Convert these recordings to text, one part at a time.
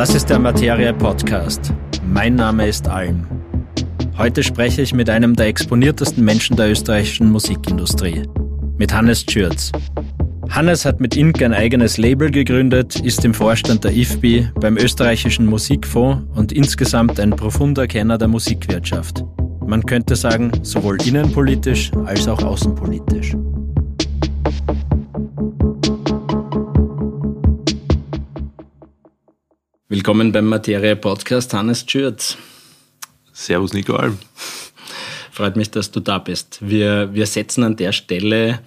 Das ist der Materie Podcast. Mein Name ist Alm. Heute spreche ich mit einem der exponiertesten Menschen der österreichischen Musikindustrie, mit Hannes Schürz. Hannes hat mit Ink ein eigenes Label gegründet, ist im Vorstand der IFBI beim österreichischen Musikfonds und insgesamt ein profunder Kenner der Musikwirtschaft. Man könnte sagen, sowohl innenpolitisch als auch außenpolitisch. Willkommen beim Materie Podcast, Hannes Schürz. Servus, Nico Alm. Freut mich, dass du da bist. Wir, wir setzen an der Stelle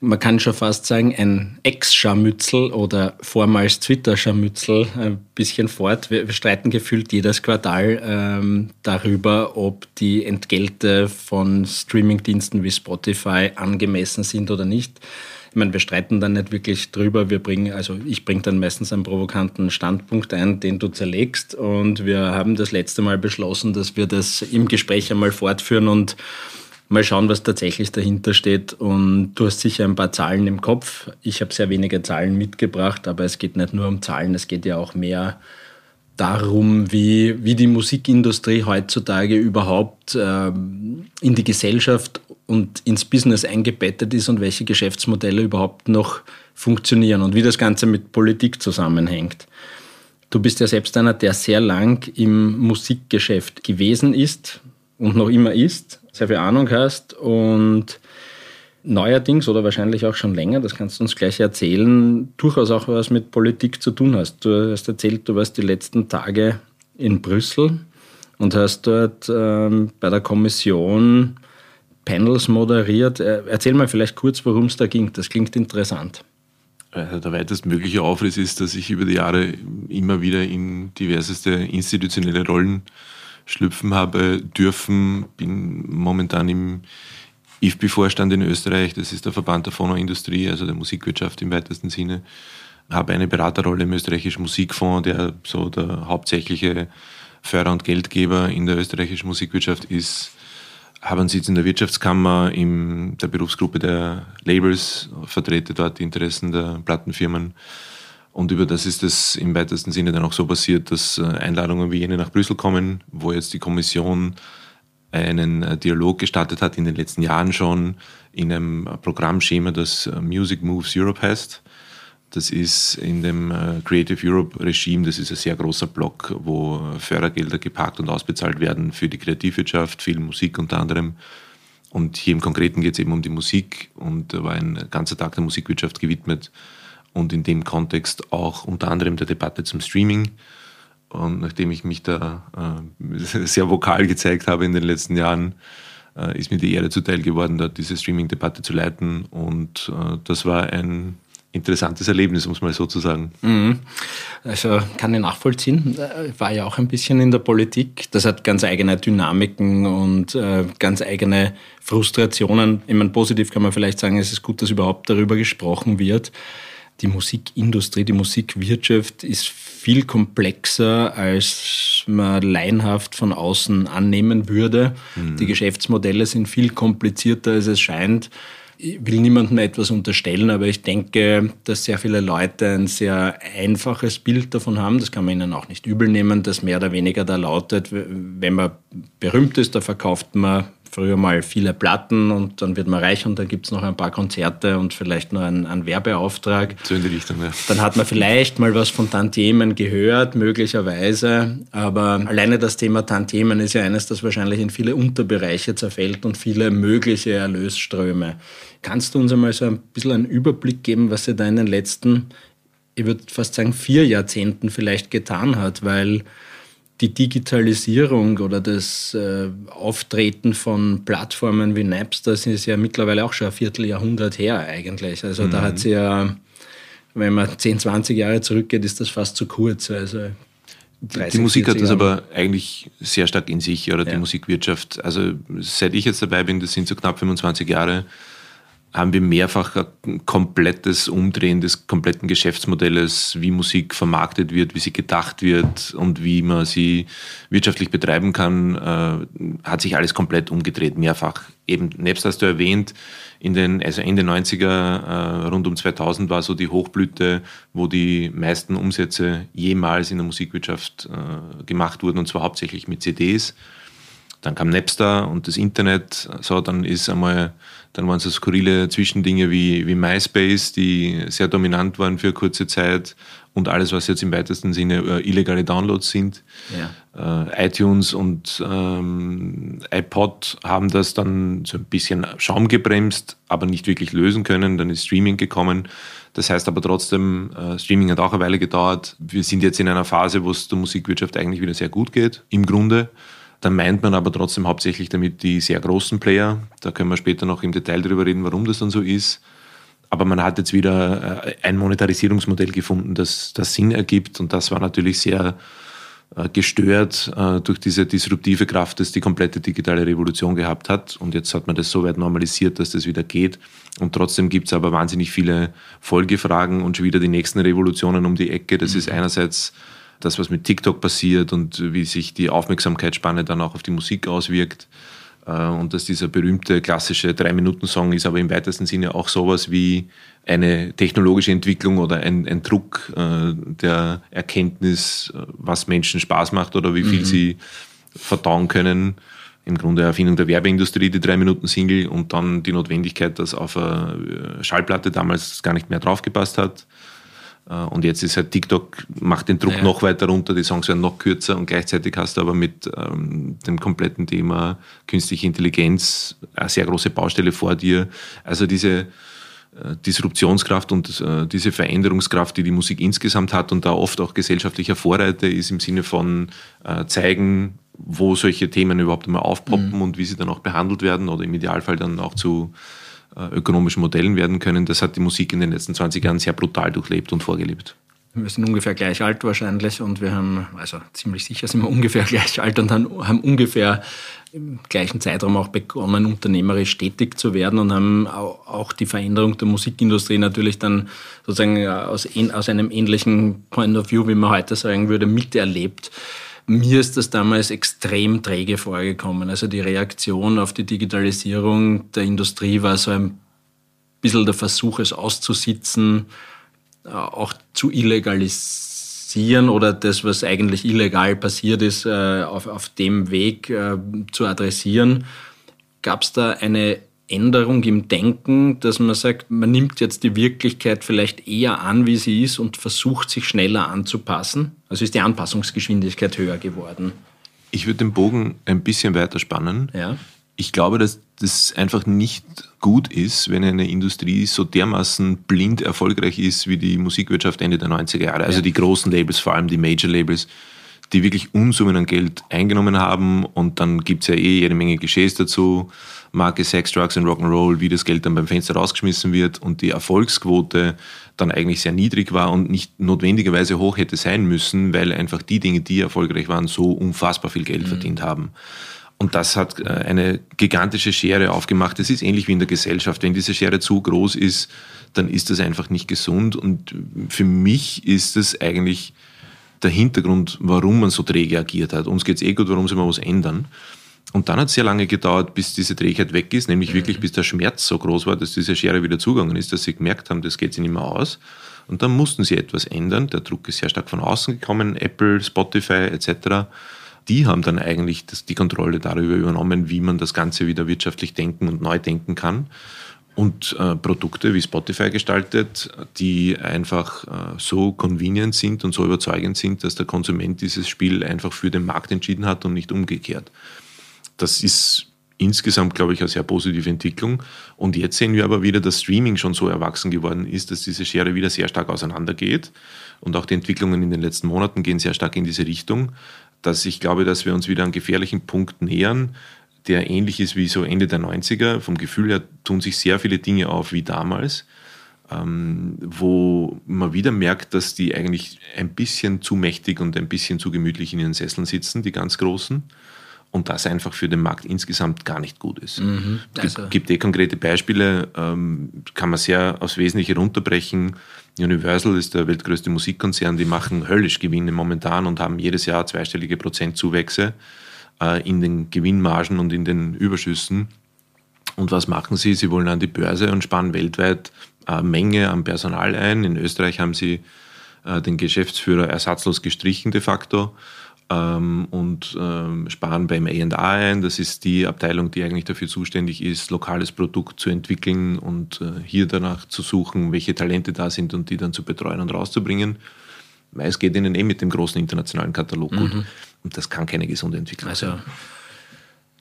man kann schon fast sagen, ein Ex-Scharmützel oder vormals Twitter-Scharmützel ein bisschen fort. Wir, wir, streiten gefühlt jedes Quartal ähm, darüber, ob die Entgelte von Streamingdiensten wie Spotify angemessen sind oder nicht. Ich meine, wir streiten dann nicht wirklich drüber. Wir bringen, also ich bringe dann meistens einen provokanten Standpunkt ein, den du zerlegst. Und wir haben das letzte Mal beschlossen, dass wir das im Gespräch einmal fortführen und mal schauen, was tatsächlich dahinter steht. Und du hast sicher ein paar Zahlen im Kopf. Ich habe sehr wenige Zahlen mitgebracht, aber es geht nicht nur um Zahlen, es geht ja auch mehr darum, wie, wie die Musikindustrie heutzutage überhaupt ähm, in die Gesellschaft und ins Business eingebettet ist und welche Geschäftsmodelle überhaupt noch funktionieren und wie das Ganze mit Politik zusammenhängt. Du bist ja selbst einer, der sehr lang im Musikgeschäft gewesen ist und noch immer ist sehr viel Ahnung hast und neuerdings oder wahrscheinlich auch schon länger, das kannst du uns gleich erzählen, durchaus auch was mit Politik zu tun hast. Du hast erzählt, du warst die letzten Tage in Brüssel und hast dort ähm, bei der Kommission Panels moderiert. Äh, erzähl mal vielleicht kurz, worum es da ging. Das klingt interessant. Also der weitestmögliche Aufriss ist, dass ich über die Jahre immer wieder in diverseste institutionelle Rollen schlüpfen habe dürfen. Bin momentan im IFBI-Vorstand in Österreich, das ist der Verband der Phonoindustrie, also der Musikwirtschaft im weitesten Sinne. Habe eine Beraterrolle im österreichischen Musikfonds, der so der hauptsächliche Förder- und Geldgeber in der österreichischen Musikwirtschaft ist. Habe einen Sitz in der Wirtschaftskammer, in der Berufsgruppe der Labels, vertrete dort die Interessen der Plattenfirmen und über das ist es im weitesten Sinne dann auch so passiert, dass äh, Einladungen wie jene nach Brüssel kommen, wo jetzt die Kommission einen äh, Dialog gestartet hat in den letzten Jahren schon in einem Programmschema, das äh, Music Moves Europe heißt. Das ist in dem Creative Europe Regime, das ist ein sehr großer Block, wo Fördergelder geparkt und ausbezahlt werden für die Kreativwirtschaft, viel Musik unter anderem. Und hier im Konkreten geht es eben um die Musik und da war ein ganzer Tag der Musikwirtschaft gewidmet und in dem Kontext auch unter anderem der Debatte zum Streaming. Und nachdem ich mich da äh, sehr vokal gezeigt habe in den letzten Jahren, äh, ist mir die Ehre zuteil geworden, da diese Streaming-Debatte zu leiten. Und äh, das war ein interessantes Erlebnis, muss man so zu sagen. Mhm. Also kann ich nachvollziehen. War ja auch ein bisschen in der Politik. Das hat ganz eigene Dynamiken und äh, ganz eigene Frustrationen. Ich meine, positiv kann man vielleicht sagen, es ist gut, dass überhaupt darüber gesprochen wird die Musikindustrie, die Musikwirtschaft ist viel komplexer, als man laienhaft von außen annehmen würde. Mhm. Die Geschäftsmodelle sind viel komplizierter, als es scheint. Ich will niemandem etwas unterstellen, aber ich denke, dass sehr viele Leute ein sehr einfaches Bild davon haben. Das kann man ihnen auch nicht übel nehmen, dass mehr oder weniger da lautet, wenn man berühmt ist, da verkauft man früher mal viele Platten und dann wird man reich und dann gibt es noch ein paar Konzerte und vielleicht noch einen, einen Werbeauftrag. So in die Richtung, ja. Dann hat man vielleicht mal was von Tantiemen gehört, möglicherweise. Aber alleine das Thema Tantiemen ist ja eines, das wahrscheinlich in viele Unterbereiche zerfällt und viele mögliche Erlösströme. Kannst du uns einmal so ein bisschen einen Überblick geben, was sich da in den letzten, ich würde fast sagen, vier Jahrzehnten vielleicht getan hat? Weil die Digitalisierung oder das äh, Auftreten von Plattformen wie Napster ist ja mittlerweile auch schon ein Vierteljahrhundert her eigentlich. Also mhm. da hat sie ja, wenn man 10, 20 Jahre zurückgeht, ist das fast zu kurz. Also 30, die Musik hat das aber eigentlich sehr stark in sich, oder die ja. Musikwirtschaft. Also seit ich jetzt dabei bin, das sind so knapp 25 Jahre, haben wir mehrfach ein komplettes Umdrehen des kompletten Geschäftsmodells, wie Musik vermarktet wird, wie sie gedacht wird und wie man sie wirtschaftlich betreiben kann, äh, hat sich alles komplett umgedreht, mehrfach. Eben, nebst hast du erwähnt, in den, also Ende 90er, äh, rund um 2000 war so die Hochblüte, wo die meisten Umsätze jemals in der Musikwirtschaft äh, gemacht wurden und zwar hauptsächlich mit CDs. Dann kam Napster und das Internet, so, dann ist einmal dann waren es so skurrile Zwischendinge wie, wie MySpace, die sehr dominant waren für kurze Zeit und alles, was jetzt im weitesten Sinne äh, illegale Downloads sind. Ja. Äh, iTunes und ähm, iPod haben das dann so ein bisschen Schaum gebremst, aber nicht wirklich lösen können. Dann ist Streaming gekommen. Das heißt aber trotzdem, äh, Streaming hat auch eine Weile gedauert. Wir sind jetzt in einer Phase, wo es der Musikwirtschaft eigentlich wieder sehr gut geht, im Grunde. Da meint man aber trotzdem hauptsächlich damit die sehr großen Player. Da können wir später noch im Detail darüber reden, warum das dann so ist. Aber man hat jetzt wieder äh, ein Monetarisierungsmodell gefunden, das, das Sinn ergibt. Und das war natürlich sehr äh, gestört äh, durch diese disruptive Kraft, das die komplette digitale Revolution gehabt hat. Und jetzt hat man das so weit normalisiert, dass das wieder geht. Und trotzdem gibt es aber wahnsinnig viele Folgefragen und schon wieder die nächsten Revolutionen um die Ecke. Das mhm. ist einerseits das, was mit TikTok passiert und wie sich die Aufmerksamkeitsspanne dann auch auf die Musik auswirkt. Äh, und dass dieser berühmte klassische Drei-Minuten-Song ist aber im weitesten Sinne auch sowas wie eine technologische Entwicklung oder ein, ein Druck äh, der Erkenntnis, was Menschen Spaß macht oder wie viel mhm. sie verdauen können. Im Grunde Erfindung der Werbeindustrie, die Drei-Minuten-Single und dann die Notwendigkeit, dass auf eine Schallplatte damals gar nicht mehr draufgepasst hat. Äh, und jetzt ist halt TikTok, macht den Druck ja. noch weiter runter, die Songs werden noch kürzer und gleichzeitig hast du aber mit ähm, dem kompletten Thema künstliche Intelligenz eine sehr große Baustelle vor dir. Also diese äh, Disruptionskraft und äh, diese Veränderungskraft, die die Musik insgesamt hat und da oft auch gesellschaftlicher Vorreiter ist im Sinne von äh, zeigen, wo solche Themen überhaupt immer aufpoppen mhm. und wie sie dann auch behandelt werden oder im Idealfall dann auch zu ökonomischen Modellen werden können. Das hat die Musik in den letzten 20 Jahren sehr brutal durchlebt und vorgelebt. Wir sind ungefähr gleich alt wahrscheinlich und wir haben, also ziemlich sicher sind wir ungefähr gleich alt und haben ungefähr im gleichen Zeitraum auch begonnen, unternehmerisch tätig zu werden und haben auch die Veränderung der Musikindustrie natürlich dann sozusagen aus, aus einem ähnlichen Point of View, wie man heute sagen würde, miterlebt. Mir ist das damals extrem träge vorgekommen. Also die Reaktion auf die Digitalisierung der Industrie war so ein bisschen der Versuch, es auszusitzen, äh, auch zu illegalisieren oder das, was eigentlich illegal passiert ist, äh, auf, auf dem Weg äh, zu adressieren. Gab es da eine Änderung im Denken, dass man sagt, man nimmt jetzt die Wirklichkeit vielleicht eher an, wie sie ist und versucht sich schneller anzupassen? Also ist die Anpassungsgeschwindigkeit höher geworden? Ich würde den Bogen ein bisschen weiter spannen. Ja. Ich glaube, dass das einfach nicht gut ist, wenn eine Industrie so dermaßen blind erfolgreich ist wie die Musikwirtschaft Ende der 90er Jahre. Also ja. die großen Labels, vor allem die Major Labels, die wirklich Unsummen an Geld eingenommen haben und dann gibt es ja eh jede Menge Geschehs dazu, Marke Sex, Drugs und Rock'n'Roll, wie das Geld dann beim Fenster rausgeschmissen wird und die Erfolgsquote dann eigentlich sehr niedrig war und nicht notwendigerweise hoch hätte sein müssen, weil einfach die Dinge, die erfolgreich waren, so unfassbar viel Geld mhm. verdient haben. Und das hat äh, eine gigantische Schere aufgemacht. Es ist ähnlich wie in der Gesellschaft. Wenn diese Schere zu groß ist, dann ist das einfach nicht gesund. Und für mich ist es eigentlich der Hintergrund, warum man so träge agiert hat. Uns geht es eh gut, warum soll man was ändern? Und dann hat es sehr lange gedauert, bis diese Trägheit weg ist, nämlich mhm. wirklich bis der Schmerz so groß war, dass diese Schere wieder zugegangen ist, dass sie gemerkt haben, das geht sich nicht mehr aus. Und dann mussten sie etwas ändern. Der Druck ist sehr stark von außen gekommen, Apple, Spotify etc. Die haben dann eigentlich das, die Kontrolle darüber übernommen, wie man das Ganze wieder wirtschaftlich denken und neu denken kann und äh, Produkte wie Spotify gestaltet, die einfach äh, so convenient sind und so überzeugend sind, dass der Konsument dieses Spiel einfach für den Markt entschieden hat und nicht umgekehrt. Das ist insgesamt, glaube ich, eine sehr positive Entwicklung. Und jetzt sehen wir aber wieder, dass Streaming schon so erwachsen geworden ist, dass diese Schere wieder sehr stark auseinandergeht. Und auch die Entwicklungen in den letzten Monaten gehen sehr stark in diese Richtung, dass ich glaube, dass wir uns wieder einen gefährlichen Punkt nähern, der ähnlich ist wie so Ende der 90er. Vom Gefühl her tun sich sehr viele Dinge auf wie damals, ähm, wo man wieder merkt, dass die eigentlich ein bisschen zu mächtig und ein bisschen zu gemütlich in ihren Sesseln sitzen, die ganz Großen. Und das einfach für den Markt insgesamt gar nicht gut ist. Mhm, also. gibt, gibt eh konkrete Beispiele, ähm, kann man sehr aufs Wesentliche runterbrechen. Universal ist der weltgrößte Musikkonzern, die machen höllisch Gewinne momentan und haben jedes Jahr zweistellige Prozentzuwächse äh, in den Gewinnmargen und in den Überschüssen. Und was machen sie? Sie wollen an die Börse und sparen weltweit eine Menge an Personal ein. In Österreich haben sie äh, den Geschäftsführer ersatzlos gestrichen de facto ähm, und ähm, sparen beim A&A ein. Das ist die Abteilung, die eigentlich dafür zuständig ist, lokales Produkt zu entwickeln und äh, hier danach zu suchen, welche Talente da sind und die dann zu betreuen und rauszubringen. Es geht ihnen eh mit dem großen internationalen Katalog mhm. gut. Und das kann keine gesunde Entwicklung also, sein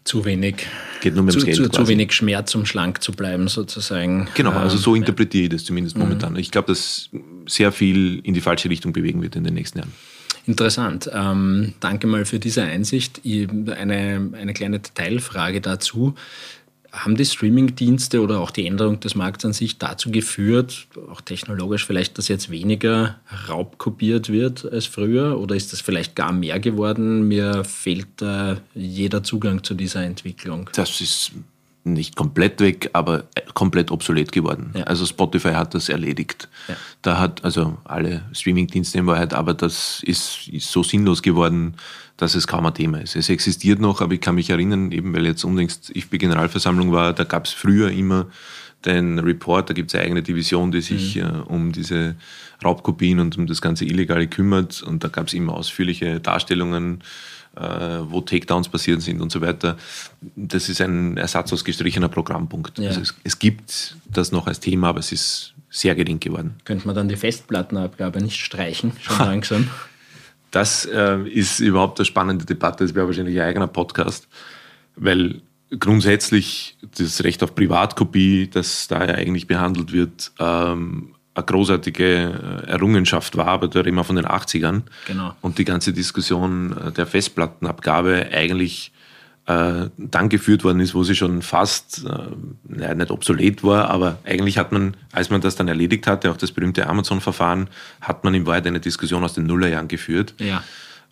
zu wenig, Geht nur zu, Geld zu, zu, wenig Schmerz, um schlank zu bleiben, sozusagen. Genau, also so ähm, interpretiere ich das zumindest mhm. momentan. Ich glaube, dass sehr viel in die falsche Richtung bewegen wird in den nächsten Jahren. Interessant. Ähm, danke mal für diese Einsicht. Eine, eine kleine Detailfrage dazu haben die Streaming-Dienste oder auch die Änderung des Markts an sich dazu geführt, auch technologisch vielleicht, dass jetzt weniger raubkopiert wird als früher? Oder ist das vielleicht gar mehr geworden? Mir fehlt da jeder Zugang zu dieser Entwicklung. Das ist nicht komplett weg, aber komplett obsolet geworden. Ja. Also Spotify hat das erledigt. Ja. Da hat also alle Streaming-Dienste in Wahrheit, aber das ist, ist, so sinnlos geworden, dass es kaum ein Thema ist. Es existiert noch, aber ich kann mich erinnern, eben weil jetzt unlängst IFB-Generalversammlung war, da gab es früher immer den Report, da gibt es eine eigene Division, die sich mhm. äh, um diese Raubkopien und um das ganze Illegale kümmert und da gab es immer ausführliche Darstellungen äh, wo Takedowns passiert sind und so weiter. Das ist ein Ersatz aus gestrichener Programmpunkt. Ja. Also es, es, gibt das noch als Thema, aber es ist sehr gering geworden. Könnte man dann die Festplattenabgabe nicht streichen, schon langsam? Das äh, ist überhaupt eine spannende Debatte. Das wäre wahrscheinlich ein eigener Podcast, weil grundsätzlich das Recht auf Privatkopie, das da ja eigentlich behandelt wird, ähm, eine großartige äh, Errungenschaft war, aber da reden wir von den 80ern. Genau. Und die ganze Diskussion äh, der Festplattenabgabe eigentlich äh, dann geführt worden ist, wo sie schon fast, äh, nicht obsolet war, aber eigentlich hat man, als man das dann erledigt hatte, auch das berühmte Amazon-Verfahren, hat man in Wahrheit eine Diskussion aus den Nullerjahren geführt. Ja.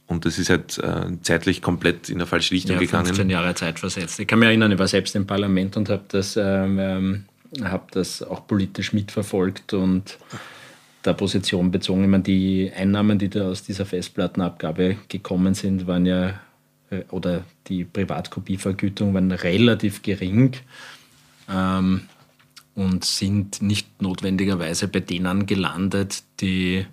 Und das ist halt äh, zeitlich komplett in der falsche Richtung ja, gegangen. 15 Jahre Zeit versetzt. Ich kann mich erinnern, ich war selbst im Parlament und habe das ähm, ähm habe das auch politisch mitverfolgt und der Position bezogen. Ich meine, die Einnahmen, die da aus dieser Festplattenabgabe gekommen sind, waren ja, äh, oder die Privatkopievergütung waren relativ gering ähm, und sind nicht notwendigerweise bei denen gelandet, die,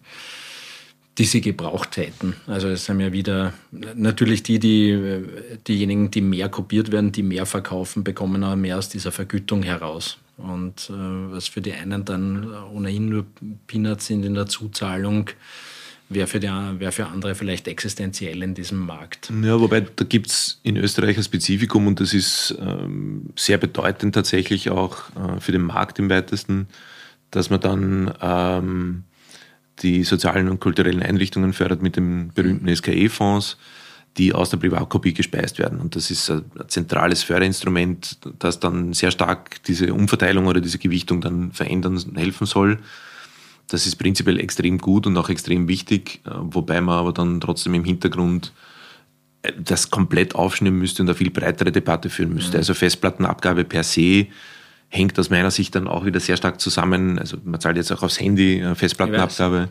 die sie gebraucht hätten. Also es sind ja wieder natürlich die, die diejenigen, die mehr kopiert werden, die mehr verkaufen, bekommen auch mehr aus dieser Vergütung heraus. Und äh, was für die einen dann ohnehin nur Peanuts sind in der Zuzahlung, wäre für, wär für andere vielleicht existenziell in diesem Markt. Ja, wobei da gibt es in Österreich ein Spezifikum und das ist ähm, sehr bedeutend tatsächlich auch äh, für den Markt im weitesten, dass man dann ähm, die sozialen und kulturellen Einrichtungen fördert mit den berühmten SKE-Fonds die aus der Privatkopie gespeist werden. Und das ist ein zentrales Förderinstrument, das dann sehr stark diese Umverteilung oder diese Gewichtung dann verändern helfen soll. Das ist prinzipiell extrem gut und auch extrem wichtig, äh, wobei man aber dann trotzdem im Hintergrund äh, das komplett aufschneiden müsste und eine viel breitere Debatte führen müsste. Mhm. Also Festplattenabgabe per se hängt aus meiner Sicht dann auch wieder sehr stark zusammen. Also man zahlt jetzt auch aufs Handy äh, Festplattenabgabe.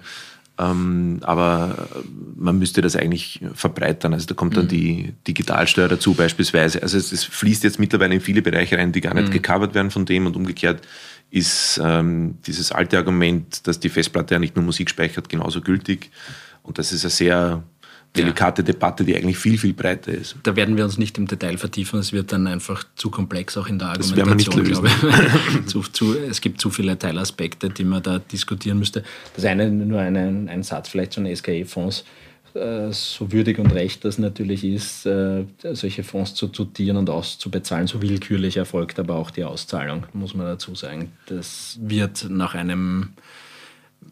Ähm, aber man müsste das eigentlich verbreitern. Also da kommt dann mhm. die Digitalsteuer dazu beispielsweise. Also es, es, fließt jetzt mittlerweile in viele Bereiche rein, die gar nicht mhm. gecovert werden von dem und umgekehrt ist ähm, dieses alte Argument, dass die Festplatte ja nicht nur Musik speichert, genauso gültig. Und das ist eine sehr delikate ja. Debatte, die eigentlich viel, viel breiter ist. Da werden wir uns nicht im Detail vertiefen, es wird dann einfach zu komplex auch in der Argumentation, das glaube ich. zu, zu, es gibt zu viele Teilaspekte, die man da diskutieren müsste. Das eine, nur ein, ein Satz vielleicht zu den SKE-Fonds äh, so würdig und recht das natürlich ist, äh, solche Fonds zu dotieren und auszubezahlen, so willkürlich erfolgt aber auch die Auszahlung, muss man dazu sagen. Das wird nach einem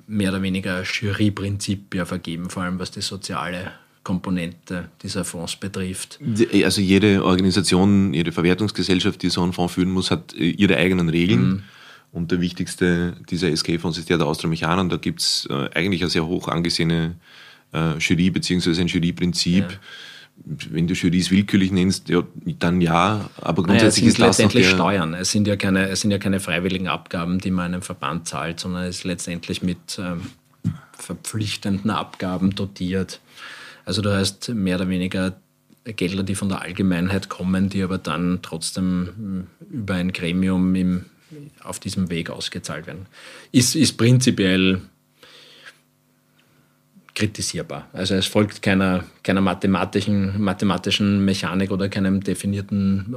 mehr oder weniger Juryprinzip ja vergeben, vor allem was die soziale Komponente dieser Fonds betrifft. Also jede Organisation, jede Verwertungsgesellschaft, die so einen Fonds führen muss, hat äh, ihre eigenen Regeln. Mhm. Und der wichtigste dieser SK-Fonds ist der der Austro-Mechaner. Und da gibt es äh, eigentlich eine sehr hoch angesehene äh, Jury bzw. ein Juryprinzip. Ja wenn du Jurys willkürlich nennst, ja, dann ja, aber grundsätzlich naja, es sind ist letztendlich Steuern. Es sind, ja keine, es sind ja keine freiwilligen Abgaben, die man einem Verband zahlt, sondern es ist letztendlich mit ähm, verpflichtenden Abgaben dotiert. Also du hast mehr oder weniger Gelder, die von der Allgemeinheit kommen, die aber dann trotzdem hm, über ein Gremium im, auf diesem Weg ausgezahlt werden. Ist, ist prinzipiell kritisierbar. Also es folgt keiner, keiner mathematischen, mathematischen Mechanik oder keinem definierten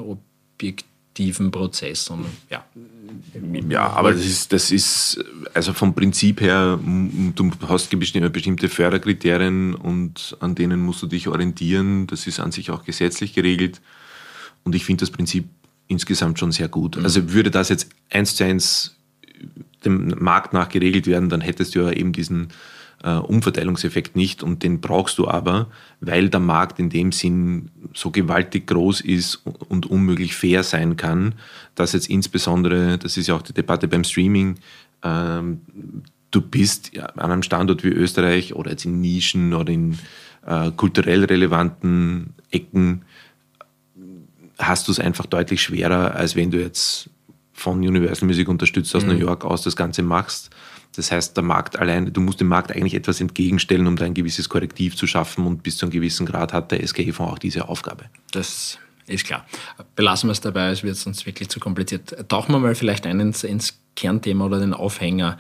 objektiven Prozess, sondern ja. Ja, aber das ist, das ist, also vom Prinzip her, du hast bestimmte Förderkriterien und an denen musst du dich orientieren. Das ist an sich auch gesetzlich geregelt. Und ich finde das Prinzip insgesamt schon sehr gut. Mhm. Also würde das jetzt eins zu eins dem Markt nach geregelt werden, dann hättest du ja eben diesen äh, Umverteilungseffekt nicht und den brauchst du aber, weil der Markt in dem Sinn so gewaltig groß ist und unmöglich fair sein kann, dass jetzt insbesondere, das ist ja auch die Debatte beim Streaming, ähm, du bist ja, an einem Standort wie Österreich oder jetzt in Nischen oder in äh, kulturell relevanten Ecken hast du es einfach deutlich schwerer, als wenn du jetzt von Universal Music unterstützt aus mhm. New York aus das Ganze machst. Das heißt, der Markt allein, du musst dem Markt eigentlich etwas entgegenstellen, um da ein gewisses Korrektiv zu schaffen und bis zu einem gewissen Grad hat der SGE-Fonds auch diese Aufgabe. Das ist klar. Belassen wir es dabei, es wird sonst wirklich zu kompliziert. Tauchen wir mal vielleicht ein ins, ins Kernthema oder den Aufhänger,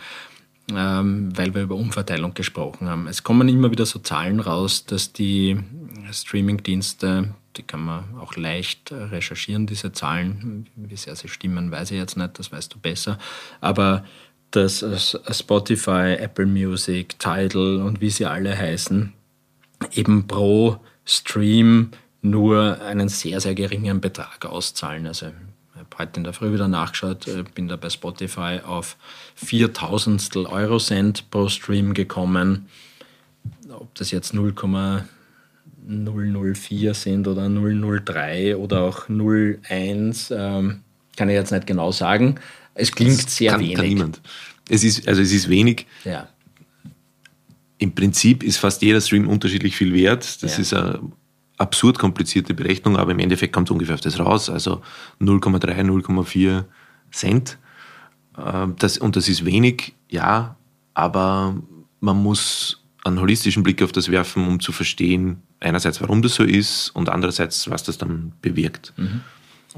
ähm, weil wir über Umverteilung gesprochen haben. Es kommen immer wieder so Zahlen raus, dass die Streamingdienste, die kann man auch leicht recherchieren, diese Zahlen, wie sehr sie stimmen, weiß ich jetzt nicht, das weißt du besser, aber dass Spotify, Apple Music, Tidal und wie sie alle heißen, eben pro Stream nur einen sehr, sehr geringen Betrag auszahlen. Also ich habe heute in der Früh wieder nachgeschaut, äh, bin da bei Spotify auf 4000 Euro Cent pro Stream gekommen. Ob das jetzt 0,004 sind oder 003 oder auch 01, ähm, kann ich jetzt nicht genau sagen. Es klingt das sehr kann, wenig. Kann niemand. Es ist, also es ist wenig. Ja. Im Prinzip ist fast jeder Stream unterschiedlich viel wert. Das ja. ist eine absurd komplizierte Berechnung, aber im Endeffekt kommt ungefähr auf das raus. Also 0,3, 0,4 Cent. Ähm, das, und das ist wenig, ja, aber man muss einen holistischen Blick auf das werfen, um zu verstehen, einerseits, warum das so ist und andererseits, was das dann bewirkt. Mhm.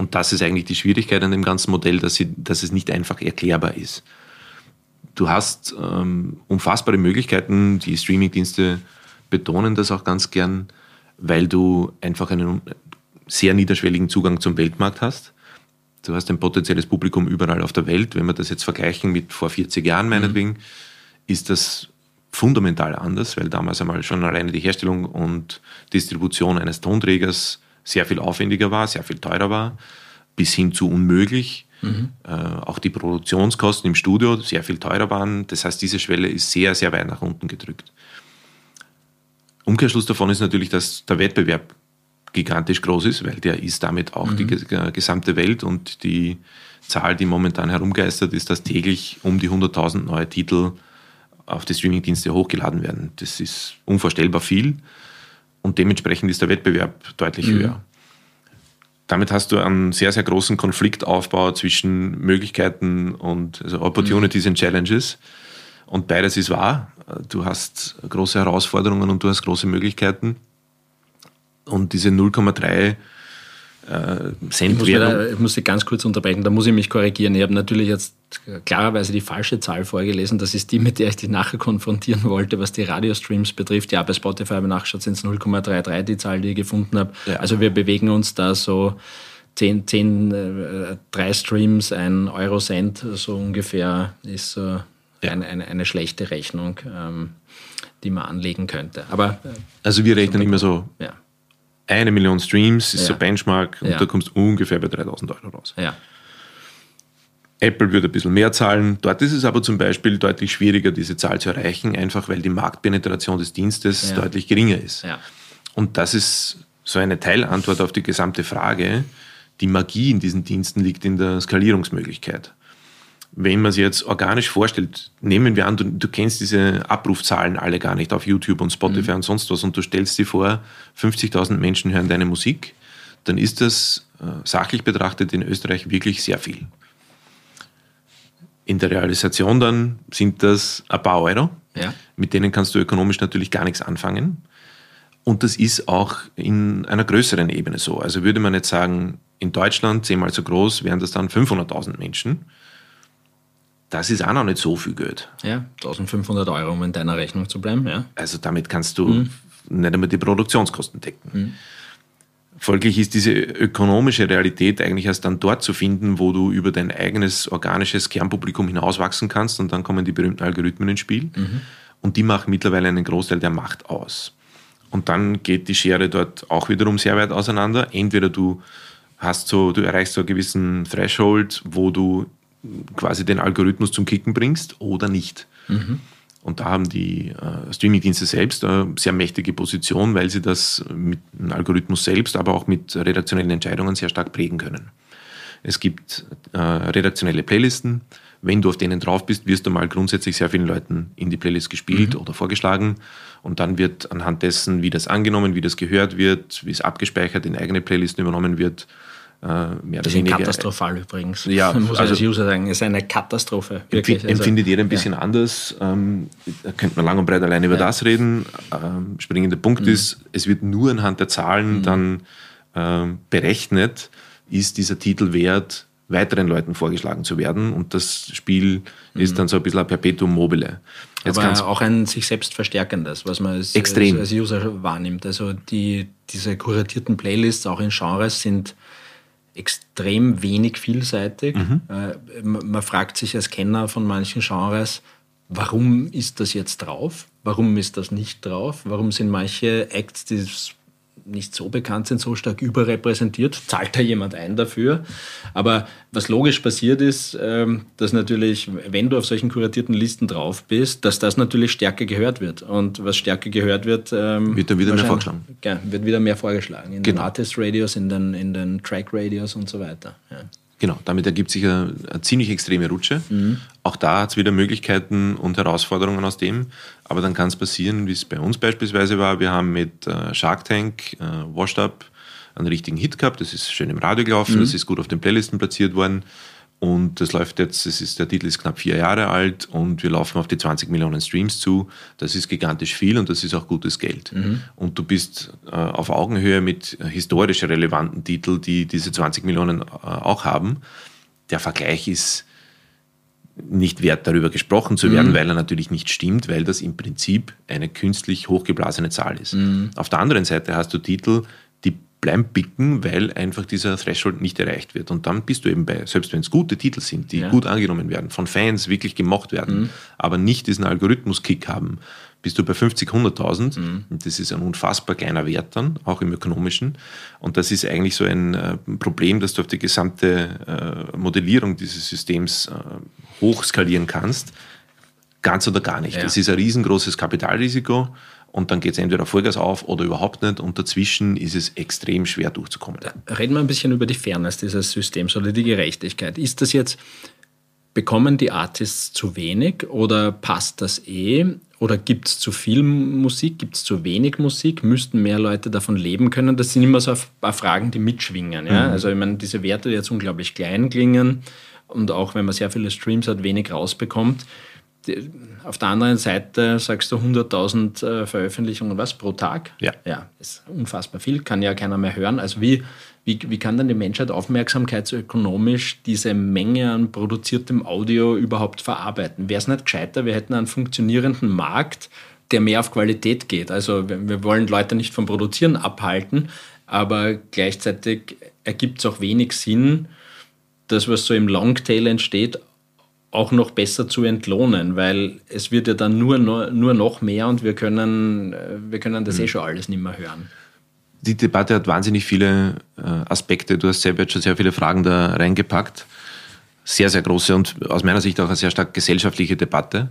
Und das ist eigentlich die Schwierigkeit an dem ganzen Modell, dass, sie, dass es nicht einfach erklärbar ist. Du hast ähm, unfassbare Möglichkeiten, die Streamingdienste betonen das auch ganz gern, weil du einfach einen sehr niederschwelligen Zugang zum Weltmarkt hast. Du hast ein potenzielles Publikum überall auf der Welt. Wenn wir das jetzt vergleichen mit vor 40 Jahren mhm. meinetwegen, mhm. ist das fundamental anders, weil damals einmal schon alleine die Herstellung und Distribution eines Tonträgers sehr viel aufwendiger war, sehr viel teurer war, bis hin zu unmöglich. Mhm. Äh, auch die Produktionskosten im Studio sehr viel teurer waren. Das heißt, diese Schwelle ist sehr, sehr weit nach unten gedrückt. Umkehrschluss davon ist natürlich, dass der Wettbewerb gigantisch groß ist, weil der ist damit auch mhm. die gesamte Welt und die Zahl, die momentan herumgeistert, ist, dass täglich um die 100.000 neue Titel auf die Streamingdienste hochgeladen werden. Das ist unvorstellbar viel und dementsprechend ist der Wettbewerb deutlich mhm. höher. Damit hast du einen sehr, sehr großen Konfliktaufbau zwischen Möglichkeiten und also Opportunities mhm. and Challenges. Und beides ist wahr. Du hast große Herausforderungen und du hast große Möglichkeiten. Und diese 0,3 äh, Cent ich da, ich muss Sie ganz kurz unterbrechen, da muss ich mich korrigieren. Ich habe natürlich jetzt klarerweise die falsche Zahl vorgelesen. Das ist die, mit der ich dich nachher konfrontieren wollte, was die Radiostreams betrifft. Ja, bei Spotify habe ich nachgeschaut, sind es 0,33 die Zahl, die ich gefunden habe. Ja. Also wir bewegen uns da so 10, 10 äh, drei Streams, ein Euro Cent, so ungefähr, ist so ja. eine, eine, eine, schlechte Rechnung, ähm, die man anlegen könnte. Aber, äh, also wir rechnen immer so ja eine Million Streams ist ja. so Benchmark und ja. da kommst du ungefähr bei 3000 Euro raus. Ja. Apple würde ein bisschen mehr zahlen. Dort ist es aber zum Beispiel deutlich schwieriger, diese Zahl zu erreichen, einfach weil die Marktpenetration des Dienstes deutlich geringer ist. Und das ist so eine Teilantwort auf die gesamte Frage. Die Magie in diesen Diensten liegt in der Skalierungsmöglichkeit. Wenn man sich jetzt organisch vorstellt, nehmen wir an, du, du kennst diese Abrufzahlen alle gar nicht auf YouTube und Spotify mhm. und sonst was und du stellst dir vor, 50.000 Menschen hören deine Musik, dann ist das äh, sachlich betrachtet in Österreich wirklich sehr viel. In der Realisation dann sind das ein paar Euro, ja. mit denen kannst du ökonomisch natürlich gar nichts anfangen. Und das ist auch in einer größeren Ebene so. Also würde man jetzt sagen, in Deutschland zehnmal so groß, wären das dann 500.000 Menschen. Das ist auch noch nicht so viel Geld. Ja, 1500 Euro, um in deiner Rechnung zu bleiben. Ja. Also damit kannst du mhm. nicht einmal die Produktionskosten decken. Mhm. Folglich ist diese ökonomische Realität eigentlich erst dann dort zu finden, wo du über dein eigenes organisches Kernpublikum hinauswachsen kannst und dann kommen die berühmten Algorithmen ins Spiel mhm. und die machen mittlerweile einen Großteil der Macht aus. Und dann geht die Schere dort auch wiederum sehr weit auseinander. Entweder du hast so, du erreichst so einen gewissen Threshold, wo du quasi den Algorithmus zum Kicken bringst oder nicht. Mhm. Und da haben die äh, Streamingdienste selbst eine sehr mächtige Position, weil sie das mit dem Algorithmus selbst, aber auch mit redaktionellen Entscheidungen sehr stark prägen können. Es gibt äh, redaktionelle Playlisten. Wenn du auf denen drauf bist, wirst du mal grundsätzlich sehr vielen Leuten in die Playlist gespielt mhm. oder vorgeschlagen. Und dann wird anhand dessen, wie das angenommen, wie das gehört wird, wie es abgespeichert in eigene Playlisten übernommen wird, äh, mehr oder weniger. katastrophal übrigens. Ja, muss also, als User sagen, ist eine Katastrophe. Wirklich. Also, empfindet jeder ein bisschen ja. anders. Ähm, da könnte man lang und breit allein über ja. das reden. Ähm, springender Punkt mhm. ist, es wird nur anhand der Zahlen mhm. dann ähm, berechnet, ist dieser Titel wert, weiteren Leuten vorgeschlagen zu werden. Und das Spiel mhm. ist dann so ein bisschen ein Perpetuum mobile. Jetzt Aber auch ein sich selbst verstärkendes, was man als, als, als User wahrnimmt. Also die, diese kuratierten Playlists auch in Genres sind extrem wenig vielseitig. Mhm. Äh, man fragt sich als Kenner von manchen Genres, warum ist das jetzt drauf? Warum ist das nicht drauf? Warum sind manche Acts, die nicht so bekannt sind, so stark überrepräsentiert, zahlt da jemand ein dafür. Aber was logisch passiert ist, ähm, dass natürlich, wenn du auf solchen kuratierten Listen drauf bist, dass das natürlich stärker gehört wird. Und was stärker gehört wird, ähm, wird dann wieder mehr vorgeschlagen. Ja, wird wieder mehr vorgeschlagen. In genau. den Artist Radios, in den, in den Track Radios und so weiter. Ja. Genau, damit ergibt sich eine, eine ziemlich extreme Rutsche. Mhm. Auch da hat es wieder Möglichkeiten und Herausforderungen aus dem. Aber dann kann es passieren, wie es bei uns beispielsweise war. Wir haben mit äh, Shark Tank, äh, Washed Up, einen richtigen Hit gehabt. Das ist schön im Radio gelaufen, mhm. das ist gut auf den Playlisten platziert worden. Und das läuft jetzt, das ist, der Titel ist knapp vier Jahre alt und wir laufen auf die 20 Millionen Streams zu. Das ist gigantisch viel und das ist auch gutes Geld. Mhm. Und du bist äh, auf Augenhöhe mit historisch relevanten Titeln, die diese 20 Millionen äh, auch haben. Der Vergleich ist nicht wert, darüber gesprochen zu werden, mhm. weil er natürlich nicht stimmt, weil das im Prinzip eine künstlich hochgeblasene Zahl ist. Mhm. Auf der anderen Seite hast du Titel, bleiben bicken, weil einfach dieser Threshold nicht erreicht wird. Und dann bist du eben bei, selbst wenn es gute Titel sind, die ja. gut angenommen werden, von Fans wirklich gemocht werden, mhm. aber nicht diesen Algorithmus-Kick haben, bist du bei 50, 100.000. Mhm. Das ist ein unfassbar kleiner Wert dann, auch im ökonomischen. Und das ist eigentlich so ein äh, Problem, dass du auf die gesamte äh, Modellierung dieses Systems äh, hochskalieren kannst. Ganz oder gar nicht. Ja. Das ist ein riesengroßes Kapitalrisiko und dann geht es entweder Vollgas auf oder überhaupt nicht und dazwischen ist es extrem schwer durchzukommen. Reden wir ein bisschen über die Fairness dieses Systems oder die Gerechtigkeit. Ist das jetzt, bekommen die Artists zu wenig oder passt das eh? Oder gibt es zu viel Musik, gibt es zu wenig Musik? Müssten mehr Leute davon leben können? Das sind immer so ein paar Fragen, die mitschwingen. Ja? Mhm. Also ich meine, diese Werte, die jetzt unglaublich klein klingen und auch wenn man sehr viele Streams hat, wenig rausbekommt auf der anderen Seite sagst du 100.000 äh, Veröffentlichungen was pro Tag? Ja. Ja, ist unfassbar viel, kann ja keiner mehr hören. Also wie, wie, wie kann dann die Menschheit aufmerksamkeitsökonomisch diese Menge an produziertem Audio überhaupt verarbeiten? Wäre es nicht gescheiter, wir hätten einen funktionierenden Markt, der mehr auf Qualität geht. Also wir, wir wollen Leute nicht vom Produzieren abhalten, aber gleichzeitig ergibt es auch wenig Sinn, das, was so im Longtail entsteht, auch noch besser zu entlohnen, weil es wird ja dann nur, nur noch mehr und wir können, wir können das mhm. eh schon alles nicht mehr hören. Die Debatte hat wahnsinnig viele äh, Aspekte. Du hast selber jetzt schon sehr viele Fragen da reingepackt. Sehr, sehr große und aus meiner Sicht auch eine sehr stark gesellschaftliche Debatte.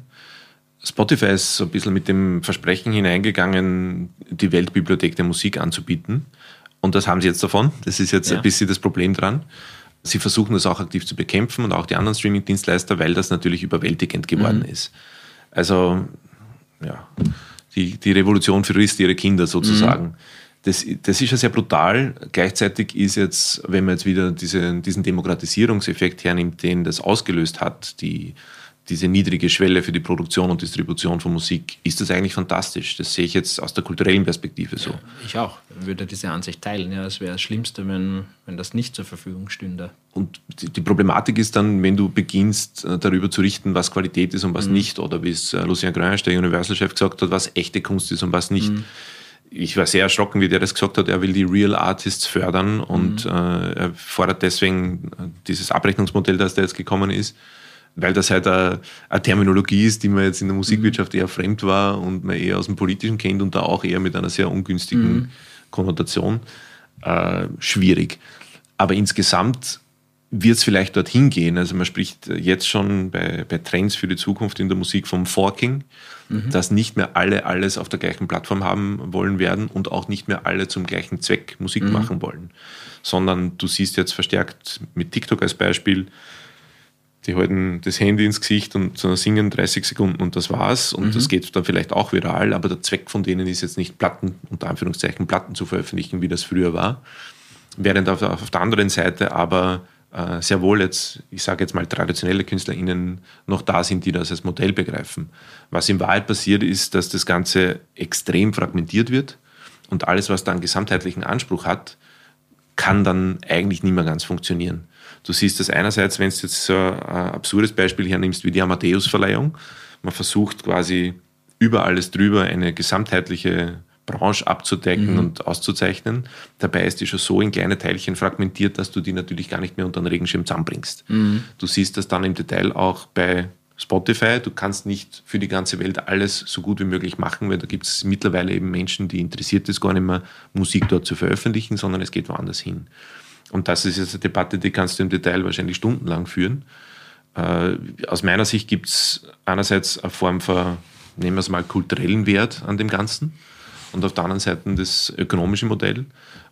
Spotify ist so ein bisschen mit dem Versprechen hineingegangen, die Weltbibliothek der Musik anzubieten. Und das haben sie jetzt davon. Das ist jetzt ja. ein bisschen das Problem dran. Sie versuchen das auch aktiv zu bekämpfen und auch die anderen Streaming-Dienstleister, weil das natürlich überwältigend geworden mhm. ist. Also, ja, die, die Revolution frisst ihre Kinder sozusagen. Mhm. Das, das ist ja sehr brutal. Gleichzeitig ist jetzt, wenn man jetzt wieder diese, diesen Demokratisierungseffekt hernimmt, den das ausgelöst hat, die diese niedrige Schwelle für die Produktion und Distribution von Musik, ist das eigentlich fantastisch. Das sehe ich jetzt aus der kulturellen Perspektive so. Ja, ich auch, würde diese Ansicht teilen. Ja, es wäre das Schlimmste, wenn, wenn das nicht zur Verfügung stünde. Und die, Problematik ist dann, wenn du beginnst, äh, darüber zu richten, was Qualität ist und was mhm. nicht, oder wie es äh, Lucien Grange, der Universal-Chef, gesagt hat, was echte Kunst ist und was nicht. Mhm. Ich war sehr erschrocken, wie der das gesagt hat. Er will die Real Artists fördern und mhm. äh, er fordert deswegen äh, dieses Abrechnungsmodell, das da jetzt gekommen ist weil das halt eine, eine, Terminologie ist, die mir jetzt in der Musikwirtschaft eher fremd war und man eher aus dem Politischen kennt und da auch eher mit einer sehr ungünstigen mhm. Konnotation. Äh, schwierig. Aber insgesamt wird es vielleicht dorthin gehen. Also man spricht jetzt schon bei, bei, Trends für die Zukunft in der Musik vom Forking, mhm. dass nicht mehr alle alles auf der gleichen Plattform haben wollen werden und auch nicht mehr alle zum gleichen Zweck Musik mhm. machen wollen. Sondern du siehst jetzt verstärkt mit TikTok als Beispiel, die halten das Handy ins Gesicht und singen 30 Sekunden und das war's. Und mhm. das geht dann vielleicht auch viral, aber der Zweck von denen ist jetzt nicht Platten, unter Anführungszeichen Platten zu veröffentlichen, wie das früher war. Während auf, auf der anderen Seite aber äh, sehr wohl jetzt, ich sage jetzt mal traditionelle KünstlerInnen noch da sind, die das als Modell begreifen. Was in Wahrheit passiert ist, dass das Ganze extrem fragmentiert wird und alles, was da einen gesamtheitlichen Anspruch hat, kann dann eigentlich nicht mehr ganz funktionieren. Du siehst das einerseits, wenn du jetzt so ein absurdes Beispiel hernimmst wie die Amadeus-Verleihung. Man versucht quasi über alles drüber eine gesamtheitliche Branche abzudecken mhm. und auszuzeichnen. Dabei ist die schon so in kleine Teilchen fragmentiert, dass du die natürlich gar nicht mehr unter den Regenschirm zusammenbringst. Mhm. Du siehst das dann im Detail auch bei Spotify. Du kannst nicht für die ganze Welt alles so gut wie möglich machen, weil da gibt es mittlerweile eben Menschen, die interessiert ist, gar nicht mehr Musik dort zu veröffentlichen, sondern es geht woanders hin. Und das ist jetzt eine Debatte, die kannst du im Detail wahrscheinlich stundenlang führen. Äh, aus meiner Sicht gibt es einerseits eine Form von, nehmen wir es mal, kulturellen Wert an dem Ganzen und auf der anderen Seite das ökonomische Modell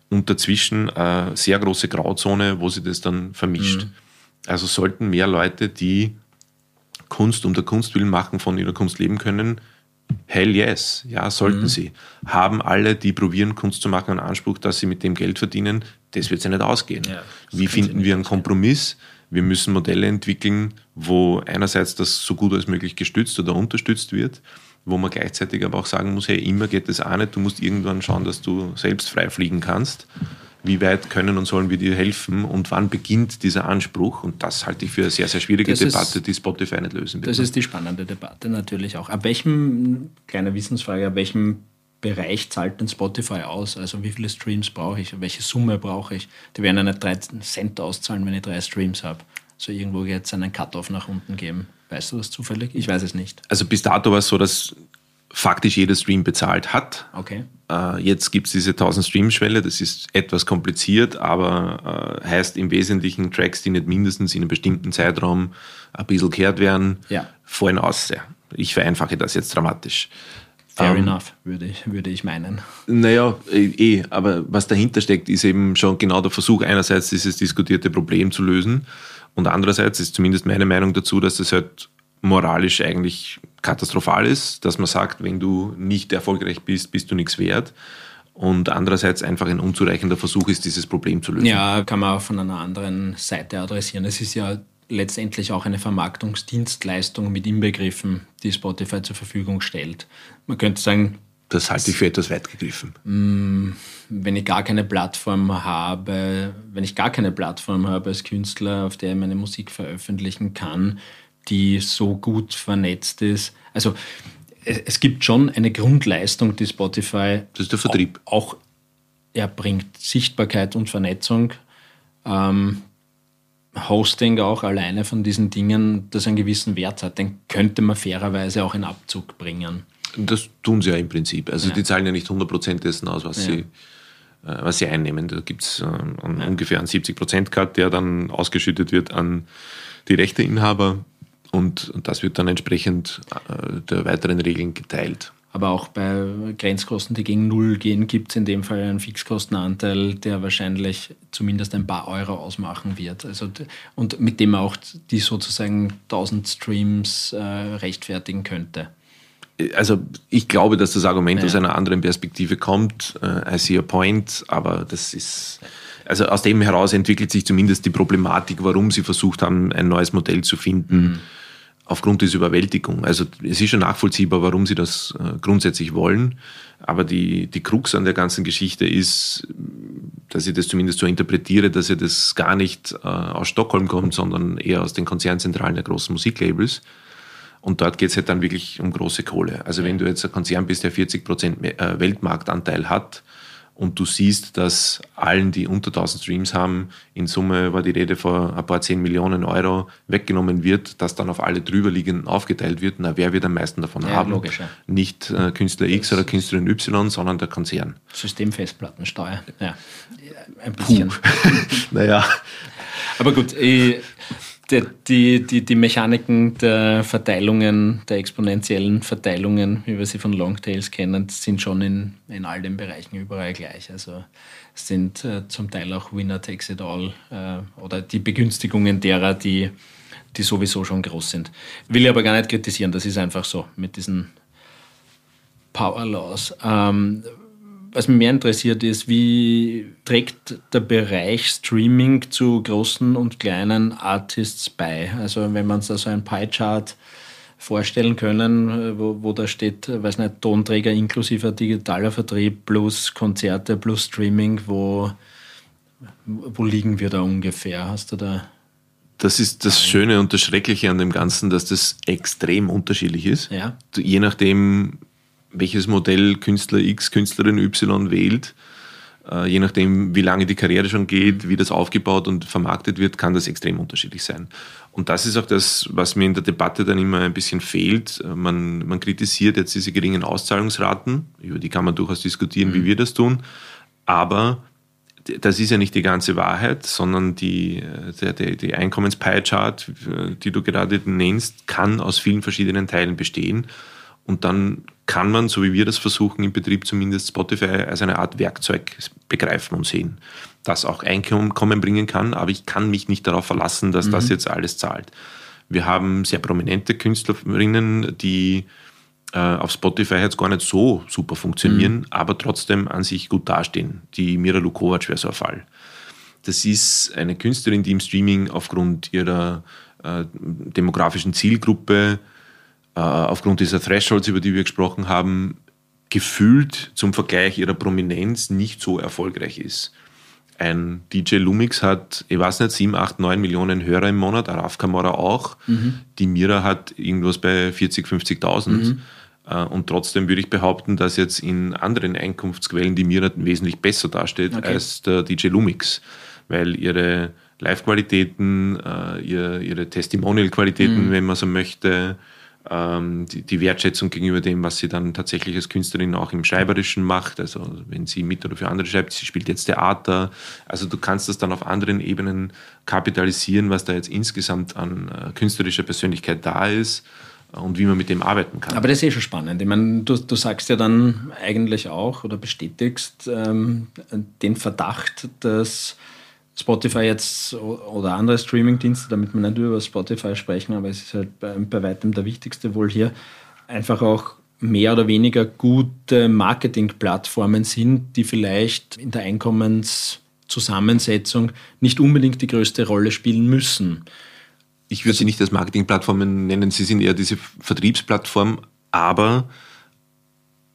und dazwischen eine sehr große Grauzone, wo sich das dann vermischt. Mhm. Also sollten mehr Leute, die Kunst um der Kunst willen machen, von ihrer Kunst leben können, Hell yes, ja, sollten mhm. sie. Haben alle, die probieren, Kunst zu machen, einen Anspruch, dass sie mit dem Geld verdienen? Das wird ja nicht ausgehen. Ja, Wie finden wir einen Kompromiss? Wir müssen Modelle entwickeln, wo einerseits das so gut als möglich gestützt oder unterstützt wird, wo man gleichzeitig aber auch sagen muss, hey, immer geht das auch nicht, du musst irgendwann schauen, dass du selbst frei fliegen kannst. Wie weit können und sollen wir dir helfen und wann beginnt dieser Anspruch? Und das halte ich für eine sehr, sehr schwierige das Debatte, ist, die Spotify nicht lösen wird. Das ist die spannende Debatte natürlich auch. Ab welchem, kleine Wissensfrage, ab welchem Bereich zahlt denn Spotify aus? Also wie viele Streams brauche ich? Welche Summe brauche ich? Die werden ja nicht 13 Cent auszahlen, wenn ich drei Streams habe. So irgendwo es einen Cut-off nach unten geben. Weißt du das zufällig? Ich weiß es nicht. Also bis dato war es so, dass faktisch jeder Stream bezahlt hat. Okay. Äh, jetzt gibt es diese 1000 Stream-Schwelle, das ist etwas kompliziert, aber äh, heißt im Wesentlichen Tracks, die nicht mindestens in einem bestimmten Zeitraum ein bisschen gehört werden, ja. fallen aus. Ja. Ich vereinfache das jetzt dramatisch. Fair ähm, enough, würde ich, würde ich meinen. Naja, eh, eh, aber was dahinter steckt, ist eben schon genau der Versuch, einerseits dieses diskutierte Problem zu lösen und andererseits ist zumindest meine Meinung dazu, dass es halt moralisch eigentlich katastrophal ist, dass man sagt, wenn du nicht erfolgreich bist, bist du nichts wert. Und andererseits einfach ein unzureichender Versuch ist, dieses Problem zu lösen. Ja, kann man auch von einer anderen Seite adressieren. Es ist ja letztendlich auch eine Vermarktungsdienstleistung mit inbegriffen, die Spotify zur Verfügung stellt. Man könnte sagen, das halte ich für etwas weit gegriffen. Mm, wenn ich gar keine Plattform habe, wenn ich gar keine Plattform habe als Künstler, auf der ich meine Musik veröffentlichen kann, die so gut vernetzt ist. Also es, gibt schon eine Grundleistung, die Spotify das ist der Vertrieb. auch, erbringt. Sichtbarkeit und Vernetzung. Ähm, Hosting auch alleine von diesen Dingen, das einen gewissen Wert hat, den könnte man fairerweise auch in Abzug bringen. Das tun sie ja im Prinzip. Also ja. die zahlen ja nicht 100% dessen aus, was, ja. sie, äh, was sie einnehmen. Da gibt es äh, ja. ungefähr einen 70%-Cut, der dann ausgeschüttet wird an die Rechteinhaber und, und das wird dann entsprechend äh, der weiteren Regeln geteilt. aber auch bei Grenzkosten, die gegen Null gehen, gibt es in dem Fall einen Fixkostenanteil, der wahrscheinlich zumindest ein paar Euro ausmachen wird. Also, und mit dem auch die sozusagen 1000 Streams äh, rechtfertigen könnte. Also ich glaube, dass das Argument ja. aus einer anderen Perspektive kommt. Uh, I see a point, aber das ist also aus dem heraus entwickelt sich zumindest die Problematik, warum sie versucht haben, ein neues Modell zu finden. Mhm aufgrund dieser Überwältigung. Also es ist schon nachvollziehbar, warum sie das äh, grundsätzlich wollen. Aber die, die Krux an der ganzen Geschichte ist, dass ich das zumindest so interpretiere, dass ja das gar nicht äh, aus Stockholm kommt, sondern eher aus den Konzernzentralen der großen Musiklabels. Und dort geht es halt dann wirklich um große Kohle. Also wenn du jetzt ein Konzern bist, der 40 Prozent äh, Weltmarktanteil hat, und du siehst, dass allen, die unter 1000 Streams haben, in Summe war die Rede vor ein paar 10 Millionen Euro weggenommen wird, das dann auf alle drüberliegenden aufgeteilt wird, na, wer wird am meisten davon ja, haben? Logisch, ja. Nicht äh, Künstler X oder Künstlerin Y, sondern der Konzern. Systemfestplattensteuer, ja. Ein bisschen. naja. Aber gut, ich, die, die, die, die Mechaniken der Verteilungen, der exponentiellen Verteilungen, wie wir sie von Longtails kennen, sind schon in, in all den Bereichen überall gleich. Also sind äh, zum Teil auch Winner takes it all äh, oder die Begünstigungen derer, die, die sowieso schon groß sind. Will ich aber gar nicht kritisieren, das ist einfach so mit diesen Power Laws. Ähm, was mich mehr interessiert ist, wie trägt der Bereich Streaming zu großen und kleinen Artists bei? Also wenn man sich da so ein Pie-Chart vorstellen können, wo, wo da steht, weiß nicht, Tonträger inklusive digitaler Vertrieb plus Konzerte plus Streaming, wo, wo liegen wir da ungefähr? Hast du da das ist das Schöne und das Schreckliche an dem Ganzen, dass das extrem unterschiedlich ist. Ja. Je nachdem, welches Modell Künstler X, Künstlerin Y wählt, äh, je nachdem, wie lange die Karriere schon geht, wie das aufgebaut und vermarktet wird, kann das extrem unterschiedlich sein. Und das ist auch das, was mir in der Debatte dann immer ein bisschen fehlt. Äh, man, man kritisiert jetzt diese geringen Auszahlungsraten, über die kann man durchaus diskutieren, wie mhm. wir das tun, aber das ist ja nicht die ganze Wahrheit, sondern die, äh, der, der, die Einkommens-Pie-Chart, die du gerade nennst, kann aus vielen verschiedenen Teilen bestehen. Und dann kann man, so wie wir das versuchen im Betrieb zumindest, Spotify als eine Art Werkzeug begreifen und sehen, das auch Einkommen bringen kann, aber ich kann mich nicht darauf verlassen, dass mhm. das jetzt alles zahlt. Wir haben sehr prominente Künstlerinnen, die äh, auf Spotify jetzt gar nicht so super funktionieren, mhm. aber trotzdem an sich gut dastehen. Die Mira Lukovac wäre so ein Fall. Das ist eine Künstlerin, die im Streaming aufgrund ihrer äh, demografischen Zielgruppe aufgrund dieser Thresholds, über die wir gesprochen haben, gefühlt zum Vergleich ihrer Prominenz nicht so erfolgreich ist. Ein DJ Lumix hat, ich weiß nicht, 7, 8, 9 Millionen Hörer im Monat, Araf Kamora auch. Mhm. Die Mira hat irgendwas bei 40, 50.000. Mhm. Äh, und trotzdem würde ich behaupten, dass jetzt in anderen Einkunftsquellen die Mira wesentlich besser dasteht okay. als der DJ Lumix, weil ihre Live-Qualitäten, äh, ihre Testimonial-Qualitäten, mhm. wenn man so möchte, die, die, Wertschätzung gegenüber dem, was sie dann tatsächlich als Künstlerin auch im Schreiberischen macht. Also wenn sie mit oder für andere schreibt, sie spielt jetzt Theater. Also du kannst das dann auf anderen Ebenen kapitalisieren, was da jetzt insgesamt an äh, künstlerischer Persönlichkeit da ist äh, und wie man mit dem arbeiten kann. Aber das ist eh schon spannend. Ich meine, du, du sagst ja dann eigentlich auch oder bestätigst ähm, den Verdacht, dass Spotify jetzt oder andere Streamingdienste, damit wir nicht über Spotify sprechen, aber es ist halt bei, bei weitem der wichtigste wohl hier, einfach auch mehr oder weniger gute Marketingplattformen sind, die vielleicht in der Einkommenszusammensetzung nicht unbedingt die größte Rolle spielen müssen. Ich würde sie nicht als Marketingplattformen nennen, sie sind eher diese Vertriebsplattform, aber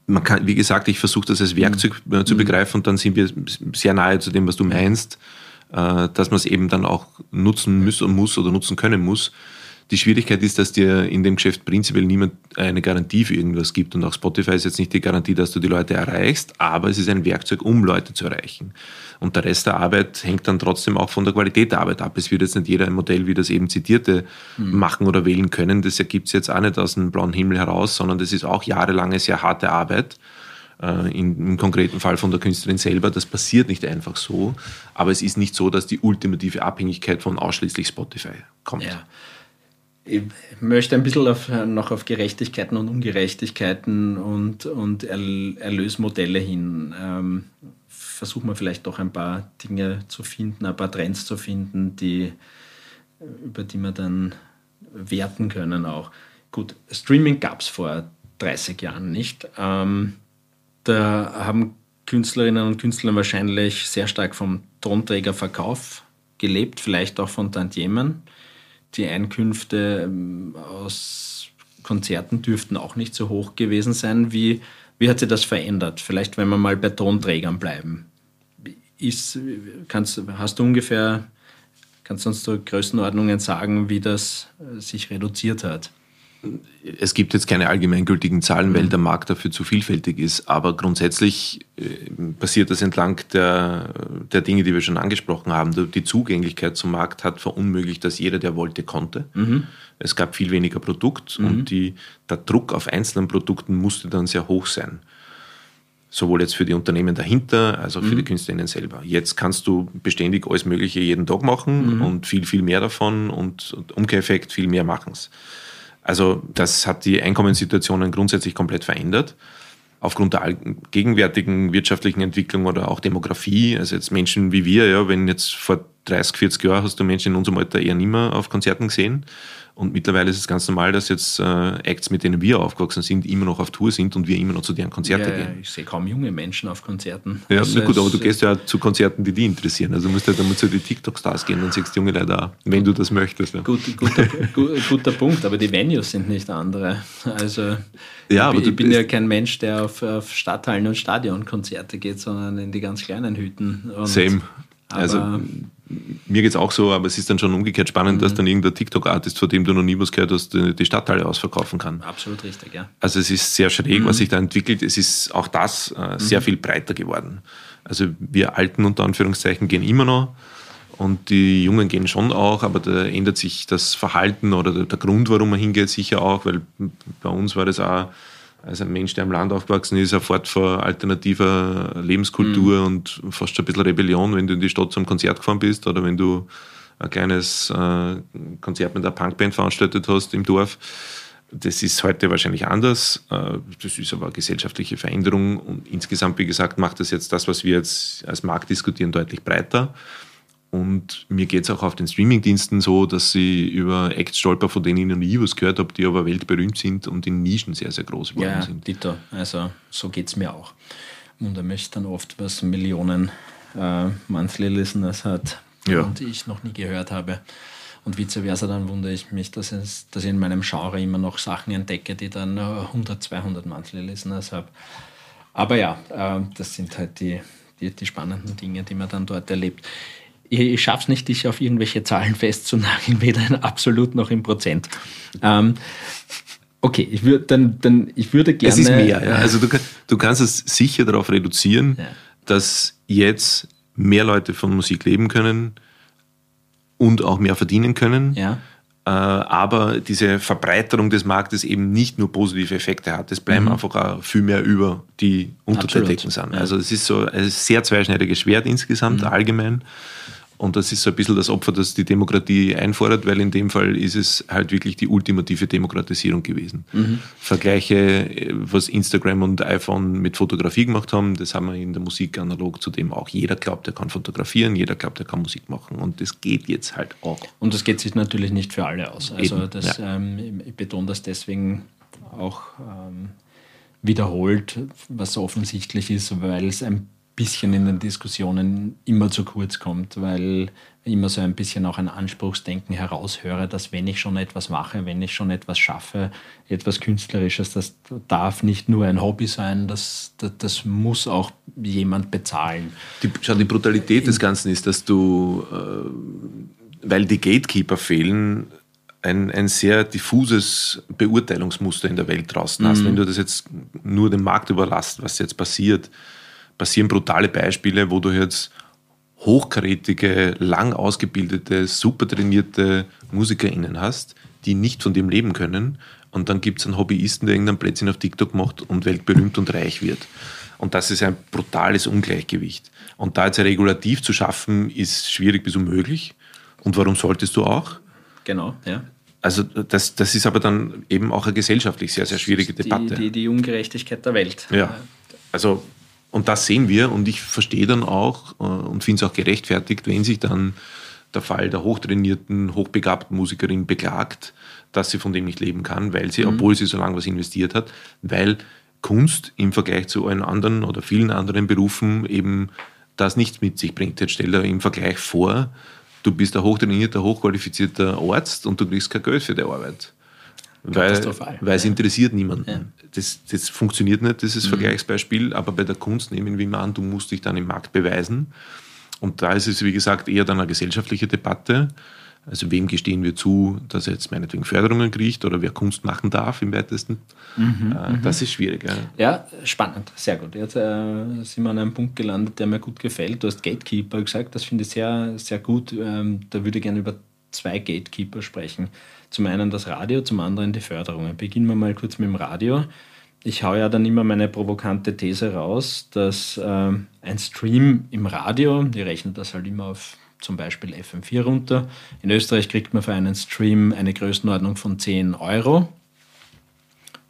man kann, wie gesagt, ich versuche das als Werkzeug mhm. zu begreifen und dann sind wir sehr nahe zu dem, was du meinst. Äh, dass man es eben dann auch nutzen muss, muss oder nutzen können muss. Die Schwierigkeit ist, dass dir in dem Geschäft prinzipiell niemand eine Garantie für irgendwas gibt. Und auch Spotify ist jetzt nicht die Garantie, dass du die Leute erreichst, aber es ist ein Werkzeug, um Leute zu erreichen. Und der Rest der Arbeit hängt dann trotzdem auch von der Qualität der Arbeit ab. Es wird jetzt nicht jeder ein Modell wie das eben zitierte mhm. machen oder wählen können. Das ergibt es jetzt auch nicht aus dem blauen Himmel heraus, sondern das ist auch jahrelange sehr harte Arbeit äh, im konkreten Fall von der Künstlerin selber. Das passiert nicht einfach so, aber es ist nicht so, dass die ultimative Abhängigkeit von ausschließlich Spotify kommt. Ja. ich möchte ein bisschen auf, noch auf Gerechtigkeiten und Ungerechtigkeiten und, und Erlösmodelle hin. Ähm, versuchen wir vielleicht doch ein paar Dinge zu finden, ein paar Trends zu finden, die, über die wir dann werten können auch. Gut, Streaming gab es vor 30 Jahren nicht. Ähm, da haben Künstlerinnen und Künstler wahrscheinlich sehr stark vom Tonträgerverkauf gelebt, vielleicht auch von Tantiemen. Die Einkünfte ähm, aus Konzerten dürften auch nicht so hoch gewesen sein. Wie, wie hat sich das verändert? Vielleicht, wenn wir mal bei Tonträgern bleiben. Ist, kannst, hast du ungefähr, kannst du uns da Größenordnungen sagen, wie das äh, sich reduziert hat? Es gibt jetzt keine allgemeingültigen Zahlen, weil mhm. der Markt dafür zu vielfältig ist. Aber grundsätzlich äh, passiert das entlang der, der Dinge, die wir schon angesprochen haben. Die Zugänglichkeit zum Markt hat verunmöglicht, dass jeder, der wollte, konnte. Mhm. Es gab viel weniger Produkt mhm. und die, der Druck auf einzelnen Produkten musste dann sehr hoch sein. Sowohl jetzt für die Unternehmen dahinter, als auch für mhm. die Künstlerinnen selber. Jetzt kannst du beständig alles Mögliche jeden Tag machen mhm. und viel, viel mehr davon und, und Umkehreffekt viel mehr machen es. Also das hat die Einkommenssituationen grundsätzlich komplett verändert. Aufgrund der gegenwärtigen wirtschaftlichen Entwicklung oder auch Demografie, also jetzt Menschen wie wir, ja, wenn jetzt vor 30, 40 Jahren hast du Menschen in unserem Alter eher nicht mehr auf Konzerten gesehen. Und mittlerweile ist es ganz normal, dass jetzt äh, Acts, mit denen wir aufgewachsen sind, immer noch auf Tour sind und wir immer noch zu deren Konzerte ja, gehen. Ich sehe kaum junge Menschen auf Konzerten. Ja, also gut, aber du gehst ja zu Konzerten, die dich interessieren. Also du musst ja damit zu den TikTok-Stars gehen, dann siehst du junge Leute auch, wenn du das möchtest. Ja. Gut, guter, guter Punkt, aber die Venues sind nicht andere. Also ja, aber ich, ich bin ja kein Mensch, der auf, auf Stadthallen und Stadionkonzerte geht, sondern in die ganz kleinen Hütten. Und Same. Also mir geht es auch so, aber es ist dann schon umgekehrt spannend, mhm. dass dann irgendein TikTok-Artist, von dem du noch nie was gehört hast, die Stadtteile ausverkaufen kann. Absolut richtig, ja. Also es ist sehr schräg, mhm. was sich da entwickelt. Es ist auch das äh, sehr mhm. viel breiter geworden. Also wir Alten unter Anführungszeichen gehen immer noch und die Jungen gehen schon auch, aber da ändert sich das Verhalten oder der, der Grund, warum man hingeht, sicher auch, weil bei uns war das auch als ein Mensch, der am Land aufgewachsen ist, erfahrt von alternativer Lebenskultur mhm. und fast schon ein bisschen Rebellion, wenn du in die Stadt zum Konzert gefahren bist oder wenn du ein kleines äh, Konzert mit einer Punkband veranstaltet hast im Dorf. Das ist heute wahrscheinlich anders. Äh, das ist aber eine gesellschaftliche Veränderung und insgesamt, wie gesagt, macht das jetzt das, was wir jetzt als Markt diskutieren, deutlich breiter. Und mir geht es auch auf den Streamingdiensten so, dass sie über Acts stolper, von denen ich noch nie was gehört habe, die aber weltberühmt sind und in Nischen sehr, sehr groß geworden ja, sind. Dito. Also so geht es mir auch. Und da möchte dann oft, was Millionen äh, Monthly Listeners hat ja. und ich noch nie gehört habe. Und vice versa, dann wundere ich mich, dass, es, dass ich in meinem Genre immer noch Sachen entdecke, die dann 100, 200 Monthly Listeners habe. Aber ja, äh, das sind halt die, die, die spannenden Dinge, die man dann dort erlebt ich, ich schaffe es nicht, dich auf irgendwelche Zahlen festzunageln, weder in absolut noch in Prozent. Ähm, okay, ich, würd, dann, dann, ich würde gerne. Es ist mehr, ja. Also du, du kannst es sicher darauf reduzieren, ja. dass jetzt mehr Leute von Musik leben können und auch mehr verdienen können. Ja. Äh, aber diese Verbreiterung des Marktes eben nicht nur positive Effekte hat. Es bleiben mhm. einfach auch viel mehr über, die unter der sind. Ja. Also es ist so ein sehr zweischneidiges Schwert insgesamt, mhm. allgemein. Und das ist so ein bisschen das Opfer, das die Demokratie einfordert, weil in dem Fall ist es halt wirklich die ultimative Demokratisierung gewesen. Mhm. Vergleiche, was Instagram und iPhone mit Fotografie gemacht haben, das haben wir in der Musik analog zu dem auch. Jeder glaubt, er kann fotografieren, jeder glaubt, er kann Musik machen. Und das geht jetzt halt auch. Und das geht sich natürlich nicht für alle aus. Also das, ja. ähm, ich betone das deswegen auch ähm, wiederholt, was offensichtlich ist, weil es ein bisschen in den Diskussionen immer zu kurz kommt, weil immer so ein bisschen auch ein Anspruchsdenken heraushöre, dass wenn ich schon etwas mache, wenn ich schon etwas schaffe, etwas Künstlerisches, das darf nicht nur ein Hobby sein, das, das, das muss auch jemand bezahlen. Die, schau, die Brutalität des Ganzen ist, dass du, äh, weil die Gatekeeper fehlen, ein, ein sehr diffuses Beurteilungsmuster in der Welt draußen hast. Mhm. Wenn du das jetzt nur dem Markt überlässt, was jetzt passiert, passieren brutale Beispiele, wo du jetzt hochkarätige, lang ausgebildete, super trainierte MusikerInnen hast, die nicht von dem leben können. Und dann gibt es einen Hobbyisten, der irgendein Plätzchen auf TikTok macht und weltberühmt und reich wird. Und das ist ein brutales Ungleichgewicht. Und da jetzt ein Regulativ zu schaffen, ist schwierig bis unmöglich. Und warum solltest du auch? Genau, ja. also das, das ist aber dann eben auch eine gesellschaftlich sehr, sehr schwierige Debatte. Die, die, die Ungerechtigkeit der Welt. Ja, also und das sehen wir und ich verstehe dann auch äh, und finde es auch gerechtfertigt, wenn sich dann der Fall der hochtrainierten, hochbegabten Musikerin beklagt, dass sie von dem nicht leben kann, weil sie, mhm. obwohl sie so lange was investiert hat, weil Kunst im Vergleich zu allen anderen oder vielen anderen Berufen eben das nichts mit sich bringt. Jetzt stell dir im Vergleich vor, du bist ein hochtrainierter, hochqualifizierter Arzt und du kriegst kein Geld für die Arbeit. Weil, weil es interessiert niemanden. Ja. Das, das funktioniert nicht, dieses mhm. Vergleichsbeispiel, aber bei der Kunst nehmen wir an, du musst dich dann im Markt beweisen. Und da ist es, wie gesagt, eher dann eine gesellschaftliche Debatte. Also wem gestehen wir zu, dass er jetzt meinetwegen Förderungen kriegt oder wer Kunst machen darf im weitesten. Mhm, äh, mhm. das ist schwierig. Ja. ja, spannend, sehr gut. Jetzt äh, sind wir an einem Punkt gelandet, der mir gut gefällt. Du hast Gatekeeper gesagt, das finde ich sehr, sehr gut. Ähm, da würde ich gerne über zwei Gatekeeper sprechen. Zum einen das Radio, zum anderen die Förderungen. Beginnen wir mal kurz mit dem Radio. Ich haue ja dann immer meine provokante These raus, dass äh, ein Stream im Radio, die rechnen das halt immer auf zum Beispiel FM4 runter. In Österreich kriegt man für einen Stream eine Größenordnung von 10 Euro.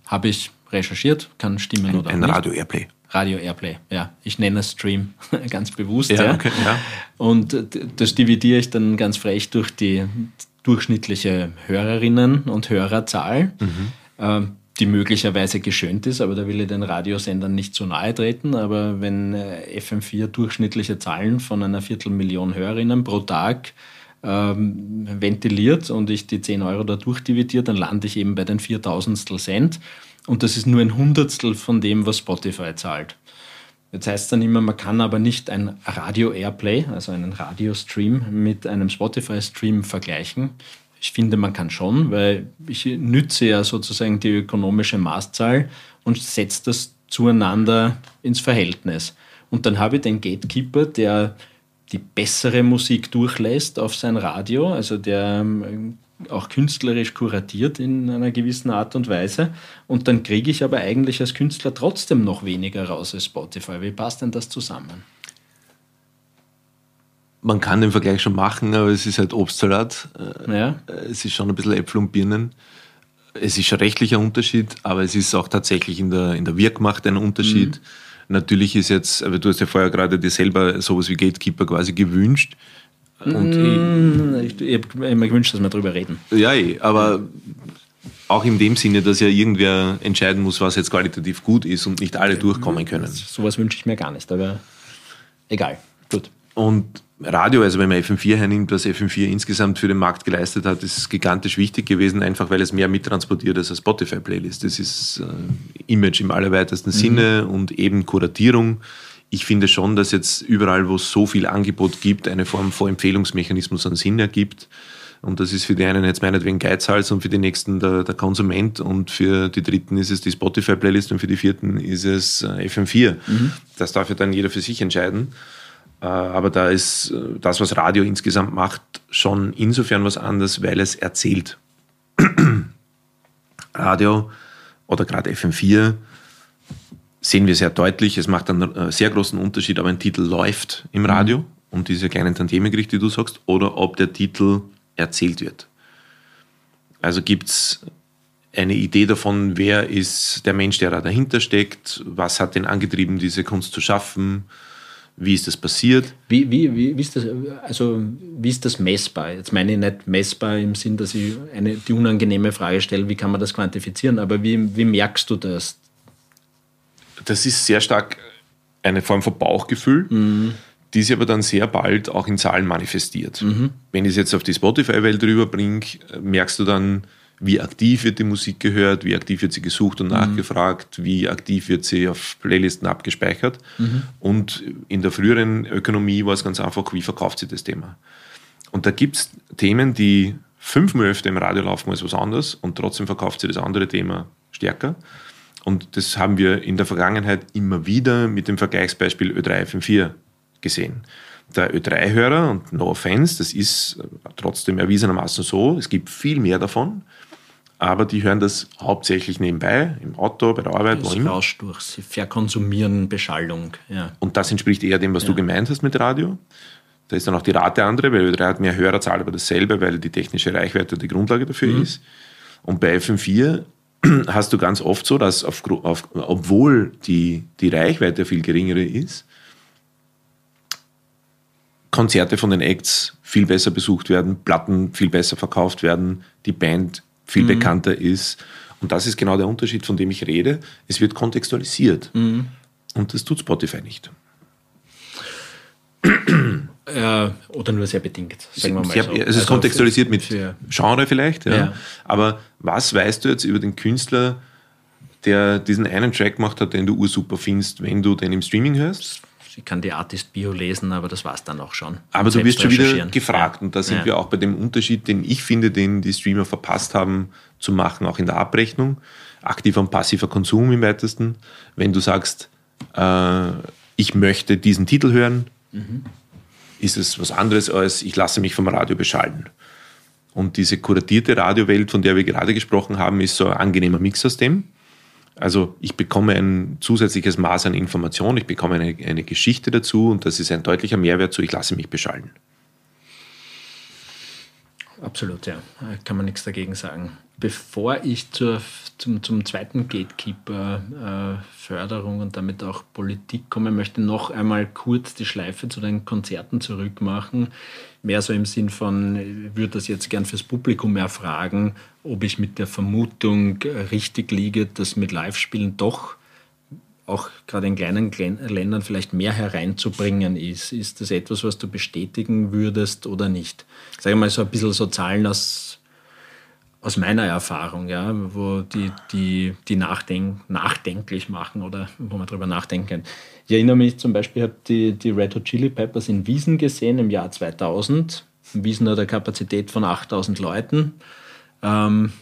Habe ich recherchiert, kann stimmen ein, oder ein nicht. Radio Airplay. Radio Airplay, ja. Ich nenne es Stream ganz bewusst. Ja, ja. Okay, ja. Und das dividiere ich dann ganz frech durch die durchschnittliche Hörerinnen- und Hörerzahl. Mhm. Ähm, die möglicherweise geschönt ist, aber da will ich den Radiosendern nicht zu nahe treten. Aber wenn äh, FM4 durchschnittliche Zahlen von einer Viertelmillion Hörerinnen pro Tag ähm, ventiliert und ich die 10 Euro da durchdividiere, dann lande ich eben bei den 4000 Cent. Und das ist nur ein Hundertstel von dem, was Spotify zahlt. Jetzt heißt es dann immer, man kann aber nicht ein Radio-Airplay, also einen Radiostream, mit einem Spotify-Stream vergleichen. Ich finde, man kann schon, weil ich nütze ja sozusagen die ökonomische Maßzahl und setze das zueinander ins Verhältnis. Und dann habe ich den Gatekeeper, der die bessere Musik durchlässt auf sein Radio, also der ähm, auch künstlerisch kuratiert in einer gewissen Art und Weise. Und dann kriege ich aber eigentlich als Künstler trotzdem noch weniger raus als Spotify. Wie passt denn das zusammen? man kann den Vergleich schon machen, aber es ist halt Obstsalat. Äh, ja. Es ist schon ein bisschen Äpfel und Birnen. Es ist ein rechtlicher Unterschied, aber es ist auch tatsächlich in der, in der Wirkmacht ein Unterschied. Mhm. Natürlich ist jetzt, aber du hast ja vorher gerade dir selber sowas wie Gatekeeper quasi gewünscht. Und mm, ich, ich, ich habe immer gewünscht, dass wir darüber reden. Ja, eh, aber auch in dem Sinne, dass ja irgendwer entscheiden muss, was jetzt qualitativ gut ist und nicht alle durchkommen können. Sowas wünsche ich mir gar nicht, aber egal. Gut. Und Radio, also wenn man FM4 hernimmt, was FM4 insgesamt für den Markt geleistet hat, ist gigantisch wichtig gewesen, einfach weil es mehr mittransportiert als eine Spotify-Playlist. Das ist äh, Image im allerweitesten mhm. Sinne und eben Kuratierung. Ich finde schon, dass jetzt überall, wo es so viel Angebot gibt, eine Form von Empfehlungsmechanismus an Sinn ergibt. Und das ist für die einen jetzt meinetwegen Geizhals und für die nächsten der, der Konsument und für die dritten ist es die Spotify-Playlist und für die vierten ist es äh, FM4. Mhm. Das darf ja dann jeder für sich entscheiden. Äh, aber da ist äh, das, was Radio insgesamt macht, schon insofern was anderes, weil es erzählt. Radio oder gerade FM4 sehen wir sehr deutlich, es macht einen äh, sehr großen Unterschied, ob ein Titel läuft im Radio, mhm. um diese kleinen Tantiemengerichte, die du sagst, oder ob der Titel erzählt wird. Also gibt es eine Idee davon, wer ist der Mensch, der da dahinter steckt, was hat den angetrieben, diese Kunst zu schaffen, wie ist das passiert? Wie, wie, wie, wie, ist das, also, wie ist das messbar? Jetzt meine ich nicht messbar im Sinn, dass ich eine, die unangenehme Frage stelle, wie kann man das quantifizieren, aber wie, wie merkst du das? Das ist sehr stark eine Form von Bauchgefühl, mhm. die sich aber dann sehr bald auch in Zahlen manifestiert. Mhm. Wenn ich es jetzt auf die Spotify-Welt rüberbringe, merkst du dann, wie aktiv wird die Musik gehört, wie aktiv wird sie gesucht und mhm. nachgefragt, wie aktiv wird sie auf Playlisten abgespeichert. Und in der früheren Ökonomie war es ganz einfach, wie verkauft sie das Thema. Und da gibt es Themen, die fünfmal öfter im Radio laufen als was anderes und trotzdem verkauft sie das andere Thema stärker. Und das haben wir in der Vergangenheit immer wieder mit dem Vergleichsbeispiel Ö3 FM4 gesehen. Der Ö3-Hörer, und no offense, das ist trotzdem erwiesenermaßen so, es gibt viel mehr davon, aber die hören das hauptsächlich nebenbei, im Auto, bei der Arbeit, das wo immer. durch, sie verkonsumieren Beschallung. Ja. Und das entspricht eher dem, was ja. du gemeint hast mit Radio. Da ist dann auch die Rate andere, weil Ö3 hat mehr Hörerzahl, aber dasselbe, weil die technische Reichweite die Grundlage dafür mhm. ist. Und bei FM4 hast du ganz oft so, dass auf, auf, obwohl die, die Reichweite viel geringere ist, Konzerte von den Acts viel besser besucht werden, Platten viel besser verkauft werden, die Band viel mhm. bekannter ist. Und das ist genau der Unterschied, von dem ich rede. Es wird kontextualisiert. Mhm. Und das tut Spotify nicht. Äh, oder nur sehr bedingt, sagen wir mal so. Es ist also kontextualisiert mit Genre vielleicht, ja. ja. Aber was weißt du jetzt über den Künstler, der diesen einen Track gemacht hat, den du ursuper findest, wenn du den im Streaming hörst? Ich kann die Artist-Bio lesen, aber das war es dann auch schon. Aber du wirst schon wieder gefragt ja. und da sind ja. wir auch bei dem Unterschied, den ich finde, den die Streamer verpasst haben zu machen, auch in der Abrechnung. Aktiver und passiver Konsum im weitesten. Wenn du sagst, äh, ich möchte diesen Titel hören, mhm ist es was anderes als ich lasse mich vom Radio beschallen. Und diese kuratierte Radiowelt, von der wir gerade gesprochen haben, ist so ein angenehmer Mix aus dem. Also ich bekomme ein zusätzliches Maß an Information, ich bekomme eine, eine Geschichte dazu und das ist ein deutlicher Mehrwert zu, ich lasse mich beschallen. Absolut, ja. Kann man nichts dagegen sagen. Bevor ich zur, zum, zum zweiten Gatekeeper äh, und damit auch Politik komme, möchte noch einmal kurz die Schleife zu den Konzerten zurückmachen. Mehr so im Sinn von, ich würde das jetzt gern fürs Publikum erfragen, ob ich mit der Vermutung richtig liege, dass mit Live-Spielen doch auch gerade in kleinen Ländern vielleicht mehr hereinzubringen ist. Ist das etwas, was du bestätigen würdest oder nicht? Sag mal so ein bisschen so Zahlen aus, aus meiner Erfahrung, ja, wo die, die, die nachdenk, nachdenklich machen oder wo man darüber nachdenken Ich erinnere mich zum Beispiel, ich habe die, die Red Hot Chili Peppers in Wiesen gesehen im Jahr 2000. Wiesen hat eine Kapazität von 8000 Leuten. Ähm,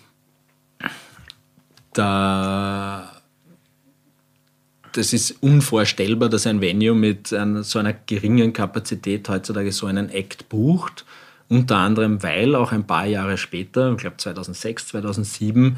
da das ist unvorstellbar, dass ein Venue mit einer, so einer geringen Kapazität heutzutage so einen Act bucht. Unter anderem, weil auch ein paar Jahre später, ich glaube 2006, 2007,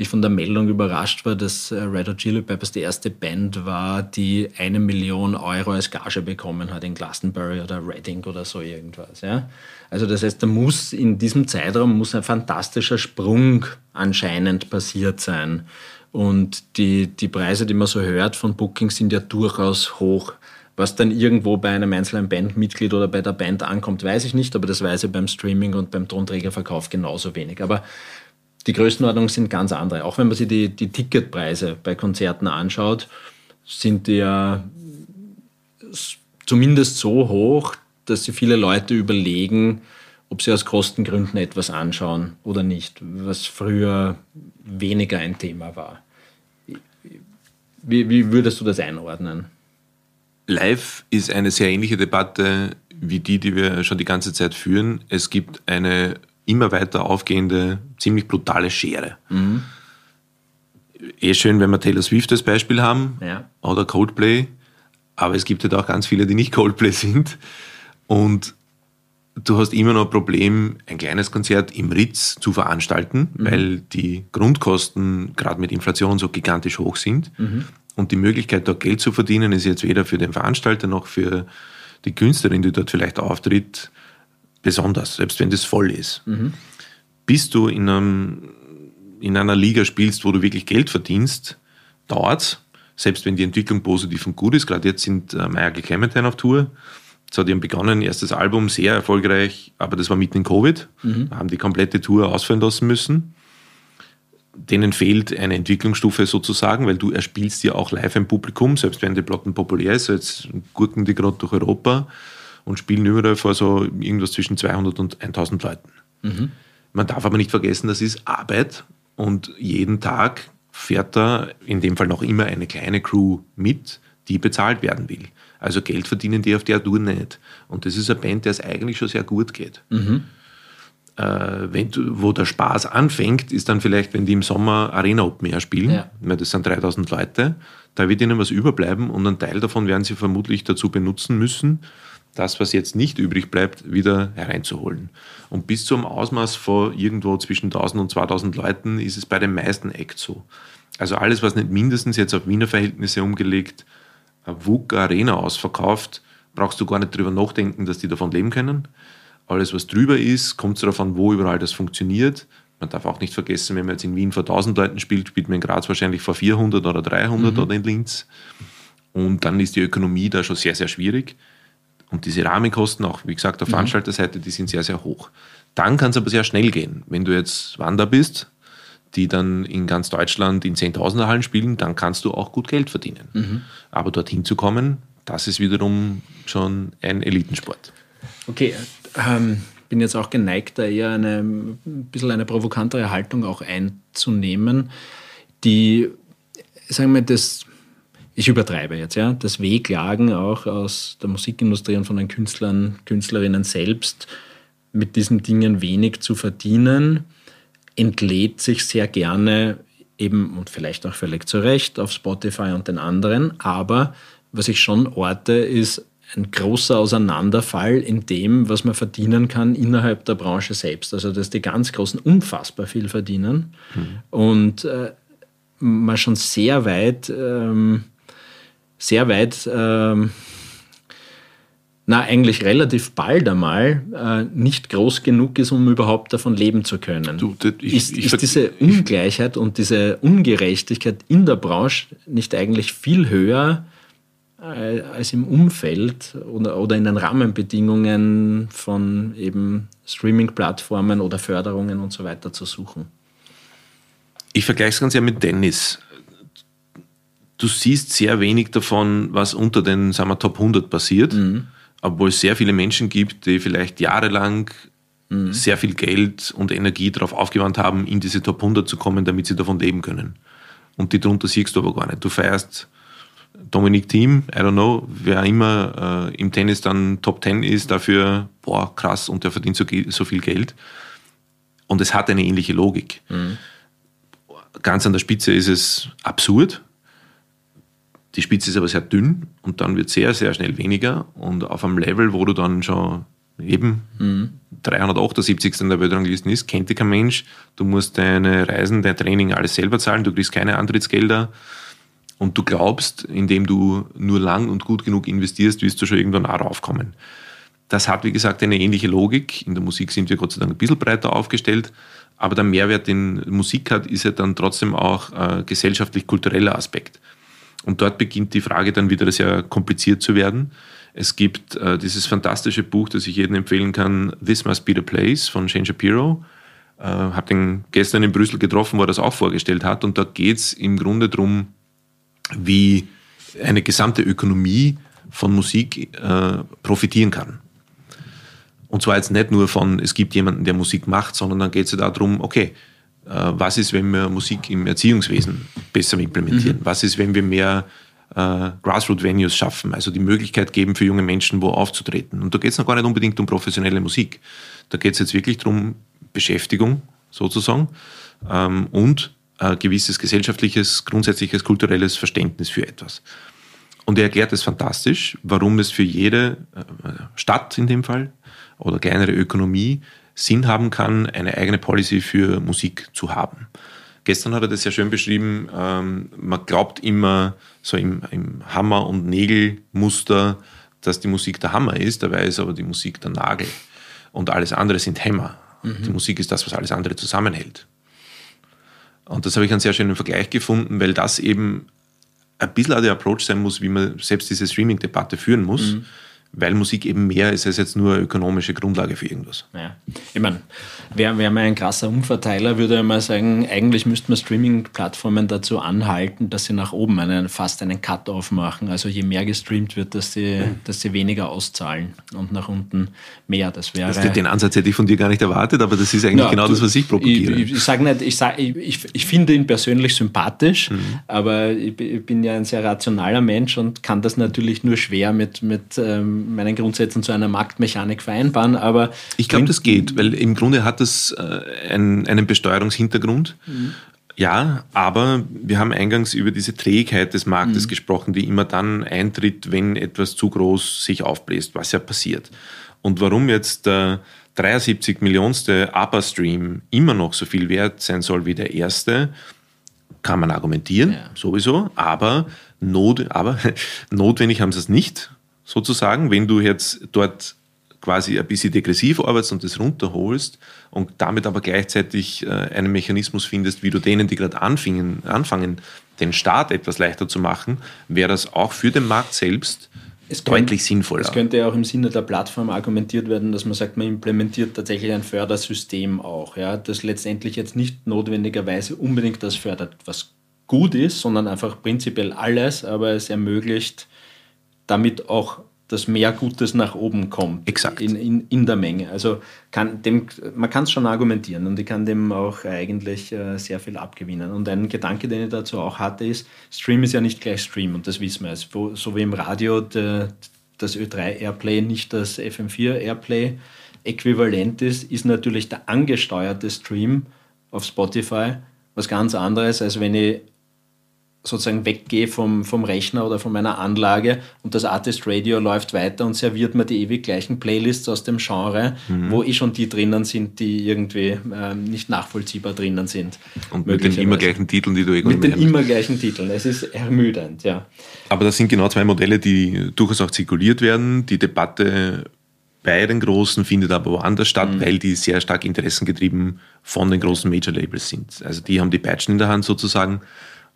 ich von der Meldung überrascht war, dass äh, Red Hot Chili Peppers die erste Band war, die eine Million Euro als Gage bekommen hat in Glastonbury oder Reading oder so irgendwas. Ja? Also das heißt, da muss in diesem Zeitraum muss ein fantastischer Sprung anscheinend passiert sein. Und die, die Preise, die man so hört von Bookings, sind ja durchaus hoch. Was dann irgendwo bei einem einzelnen Bandmitglied oder bei der Band ankommt, weiß ich nicht, aber das weiß ich beim Streaming und beim Tonträgerverkauf genauso wenig. Aber die Größenordnungen sind ganz andere. Auch wenn man sich die, die Ticketpreise bei Konzerten anschaut, sind die ja zumindest so hoch, dass sich viele Leute überlegen, ob sie aus Kostengründen etwas anschauen oder nicht, was früher weniger ein Thema war. Wie, wie würdest du das einordnen? Live ist eine sehr ähnliche Debatte wie die, die wir schon die ganze Zeit führen. Es gibt eine immer weiter aufgehende, ziemlich brutale Schere. Mhm. Eh schön, wenn wir Taylor Swift als Beispiel haben ja. oder Coldplay, aber es gibt halt auch ganz viele, die nicht Coldplay sind. Und du hast immer noch ein Problem, ein kleines Konzert im Ritz zu veranstalten, mhm. weil die Grundkosten gerade mit Inflation so gigantisch hoch sind. Mhm. Und die Möglichkeit, dort Geld zu verdienen, ist jetzt weder für den Veranstalter noch für die Künstlerin, die dort vielleicht auftritt, besonders, selbst wenn das voll ist. Mhm. Bis du in, einem, in einer Liga spielst, wo du wirklich Geld verdienst, dauert selbst wenn die Entwicklung positiv und gut ist. Gerade jetzt sind äh, Michael Clementine auf Tour so, die haben begonnen, erstes Album, sehr erfolgreich, aber das war mitten in Covid, mhm. haben die komplette Tour ausfallen lassen müssen. Denen fehlt eine Entwicklungsstufe sozusagen, weil du erspielst ja auch live ein Publikum, selbst wenn die Platten populär ist, jetzt gurken die gerade durch Europa und spielen überall vor so irgendwas zwischen 200 und 1000 Leuten. Mhm. Man darf aber nicht vergessen, das ist Arbeit und jeden Tag fährt da in dem Fall noch immer eine kleine Crew mit, die bezahlt werden will. Also Geld verdienen die auf der Tour nicht. Und das ist eine Band, der es eigentlich schon sehr gut geht. Mhm. Äh, wenn wo der Spaß anfängt, ist dann vielleicht, wenn die im Sommer Arena Open Air spielen, ja. weil das sind 3000 Leute, da wird ihnen was überbleiben und einen Teil davon werden sie vermutlich dazu benutzen müssen, das, was jetzt nicht übrig bleibt, wieder hereinzuholen. Und bis zum Ausmaß von irgendwo zwischen 1000 und 2000 Leuten ist es bei den meisten Acts so. Also alles, was nicht mindestens jetzt auf Wiener Verhältnisse umgelegt WUK Arena ausverkauft brauchst du gar nicht drüber nachdenken, dass die davon leben können. Alles, was drüber ist, kommt darauf an, wo überall das funktioniert. Man darf auch nicht vergessen, wenn man jetzt in Wien vor 1000 Leuten spielt, spielt man in Graz wahrscheinlich vor 400 oder 300 mhm. oder in Linz. Und dann ist die Ökonomie da schon sehr, sehr schwierig. Und diese Rahmenkosten, auch wie gesagt auf mhm. Veranstalterseite, die sind sehr, sehr hoch. Dann kann es aber sehr schnell gehen. Wenn du jetzt Wander bist, die dann in ganz Deutschland in Zehntausender Hallen spielen, dann kannst du auch gut Geld verdienen. Mhm. Aber dorthin zu kommen, das ist wiederum schon ein Elitensport. Okay, ähm, bin jetzt auch geneigt, da eher eine ein bisschen eine provokantere Haltung auch einzunehmen, die, sagen wir, das, ich übertreibe jetzt, ja, das Wehklagen auch aus der Musikindustrie und von den Künstlern, Künstlerinnen selbst, mit diesen Dingen wenig zu verdienen, entlädt sich sehr gerne eben und vielleicht auch völlig zu Recht auf Spotify und den anderen, aber was ich schon orte, ist ein großer Auseinanderfall in dem, was man verdienen kann innerhalb der Branche selbst. Also dass die ganz Großen unfassbar viel verdienen mhm. und äh, man schon sehr weit, ähm, sehr weit, ähm, na eigentlich relativ bald einmal äh, nicht groß genug ist, um überhaupt davon leben zu können. Du, ich, ist, ich, ist diese Ungleichheit und diese Ungerechtigkeit in der Branche nicht eigentlich viel höher äh, als im Umfeld oder, oder in den Rahmenbedingungen von eben Streaming-Plattformen oder Förderungen und so weiter zu suchen. Ich vergleiche es ganz ja mit Tennis. Du siehst sehr wenig davon, was unter den sagen wir, Top 100 passiert, mhm. Obwohl es sehr viele Menschen gibt, die vielleicht jahrelang mhm. sehr viel Geld und Energie darauf aufgewandt haben, in diese Top 100 zu kommen, damit sie davon leben können. Und die drunter siehst du aber gar nicht. Du feierst Dominic Thiem, I don't know, wer immer äh, im Tennis dann Top 10 ist, dafür, boah, krass, und der verdient so, so viel Geld. Und es hat eine ähnliche Logik. Mhm. Ganz an der Spitze ist es absurd. Die Spitze ist aber sehr dünn und dann wird sehr, sehr schnell weniger. Und auf einem Level, wo du dann schon eben mhm. 378. in der Weltrangliste ist, kennt dich kein Mensch. Du musst deine Reisen, dein Training alles selber zahlen, du kriegst keine Antrittsgelder und du glaubst, indem du nur lang und gut genug investierst, wirst du schon irgendwann auch raufkommen. Das hat, wie gesagt, eine ähnliche Logik. In der Musik sind wir Gott sei Dank ein bisschen breiter aufgestellt, aber der Mehrwert, den Musik hat, ist ja dann trotzdem auch ein gesellschaftlich-kultureller Aspekt. Und dort beginnt die Frage dann wieder sehr kompliziert zu werden. Es gibt äh, dieses fantastische Buch, das ich jedem empfehlen kann, This Must Be the Place von Shane Shapiro. Äh, habe den gestern in Brüssel getroffen, wo er das auch vorgestellt hat. Und da geht es im Grunde darum, wie eine gesamte Ökonomie von Musik äh, profitieren kann. Und zwar jetzt nicht nur von, es gibt jemanden, der Musik macht, sondern dann geht es ja darum, okay, was ist, wenn wir Musik im Erziehungswesen besser implementieren? Mhm. Was ist, wenn wir mehr äh, Grassroot-Venues schaffen, also die Möglichkeit geben für junge Menschen, wo aufzutreten? Und da geht es noch gar nicht unbedingt um professionelle Musik. Da geht es jetzt wirklich darum, Beschäftigung sozusagen ähm, und ein gewisses gesellschaftliches, grundsätzliches, kulturelles Verständnis für etwas. Und er erklärt es fantastisch, warum es für jede äh, Stadt in dem Fall oder kleinere Ökonomie Sinn haben kann, eine eigene Policy für Musik zu haben. Gestern hat er das sehr schön beschrieben, ähm, man glaubt immer so im, im Hammer- und Nägelmuster, dass die Musik der Hammer ist, dabei ist aber die Musik der Nagel. Und alles andere sind Hämmer. Mhm. Die Musik ist das, was alles andere zusammenhält. Und das habe ich einen sehr schönen Vergleich gefunden, weil das eben ein bisschen der Approach sein muss, wie man selbst diese Streaming-Debatte führen muss. Mhm weil Musik eben mehr ist als jetzt nur ökonomische Grundlage für irgendwas. Ja. Ich meine, wäre wär mal ein krasser Umverteiler, würde er mal sagen, eigentlich müsste man Streaming-Plattformen dazu anhalten, dass sie nach oben einen, fast einen Cut-off machen. Also je mehr gestreamt wird, dass sie, mhm. dass sie weniger auszahlen und nach unten mehr. Das wäre. Das, den Ansatz hätte ich von dir gar nicht erwartet, aber das ist eigentlich ja, genau du, das, was ich propagiere. Ich, ich, ich sage nicht, ich, sag, ich, ich, ich finde ihn persönlich sympathisch, mhm. aber ich, ich, bin ja ein sehr rationaler Mensch und kann das natürlich nur schwer mit, mit ähm, meinen Grundsätzen zu einer Marktmechanik vereinbaren. Aber ich glaube, das geht, weil im Grunde hat das äh, einen, einen Besteuerungshintergrund. Mhm. Ja, aber wir haben eingangs über diese Trägheit des Marktes mhm. gesprochen, die immer dann eintritt, wenn etwas zu groß sich aufbläst, was ja passiert. Und warum jetzt der 73 Millionste APA-Stream immer noch so viel wert sein soll wie der erste, kann man argumentieren, ja. sowieso, aber, not, aber notwendig haben sie es nicht sozusagen, wenn du jetzt dort quasi ein bisschen degressiv arbeitest und das runterholst und damit aber gleichzeitig äh, einen Mechanismus findest, wie du denen, die gerade anfangen, anfangen, den Start etwas leichter zu machen, wäre das auch für den Markt selbst es deutlich könnte, sinnvoller. Es könnte ja auch im Sinne der Plattform argumentiert werden, dass man sagt, man implementiert tatsächlich ein Fördersystem auch, ja, das letztendlich jetzt nicht notwendigerweise unbedingt das fördert, was gut ist, sondern einfach prinzipiell alles, aber es ermöglicht damit auch dass mehr Gutes nach oben kommt Exakt. In, in, in der Menge. Also kann dem, man kann es schon argumentieren und ich kann dem auch eigentlich äh, sehr viel abgewinnen. Und ein Gedanke, den ich dazu auch hatte, ist, Stream ist ja nicht gleich Stream und das wissen wir. Also, so wie im Radio der, das Ö3 Airplay nicht das FM4 Airplay äquivalent ist, ist natürlich der angesteuerte Stream auf Spotify was ganz anderes, als wenn ich sozusagen weggehe vom, vom Rechner oder von meiner Anlage und das Artist Radio läuft weiter und serviert mir die ewig gleichen Playlists aus dem Genre, mhm. wo eh schon die drinnen sind, die irgendwie ähm, nicht nachvollziehbar drinnen sind. Und mit den immer gleichen Titeln, die du irgendwann Mit den immer gleichen Titeln. Es ist ermüdend, ja. Aber das sind genau zwei Modelle, die durchaus auch zirkuliert werden. Die Debatte bei den Großen findet aber woanders statt, mhm. weil die sehr stark interessengetrieben von den großen Major Labels sind. Also die haben die Patchen in der Hand sozusagen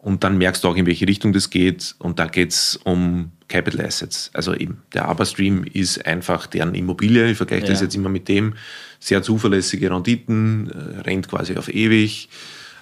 und dann merkst du auch, in welche Richtung das geht. Und da geht es um Capital Assets. Also eben, der ABBA-Stream ist einfach deren Immobilie. Ich vergleiche ja. das jetzt immer mit dem. Sehr zuverlässige Renditen, äh, rennt quasi auf ewig,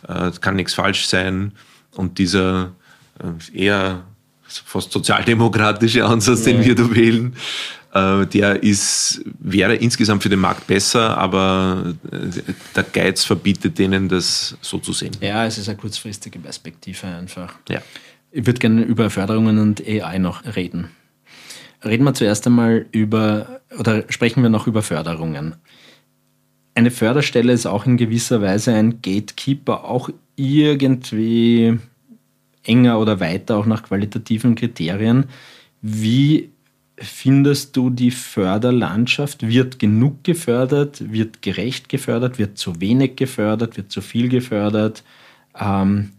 äh, kann nichts falsch sein. Und dieser äh, eher fast sozialdemokratische Ansatz, ja. den wir da wählen, äh, der ist, wäre insgesamt für den Markt besser, aber äh, der Geiz verbietet denen, das so zu sehen. Ja, es ist eine kurzfristige Perspektive einfach. Ja. Ich würde gerne über Förderungen und AI noch reden. Reden wir zuerst einmal über, oder sprechen wir noch über Förderungen. Eine Förderstelle ist auch in gewisser Weise ein Gatekeeper, auch irgendwie enger oder weiter, auch nach qualitativen Kriterien. Wie findest du die Förderlandschaft? Wird genug gefördert? Wird gerecht gefördert? Wird zu wenig gefördert? Wird zu viel gefördert? Ähm,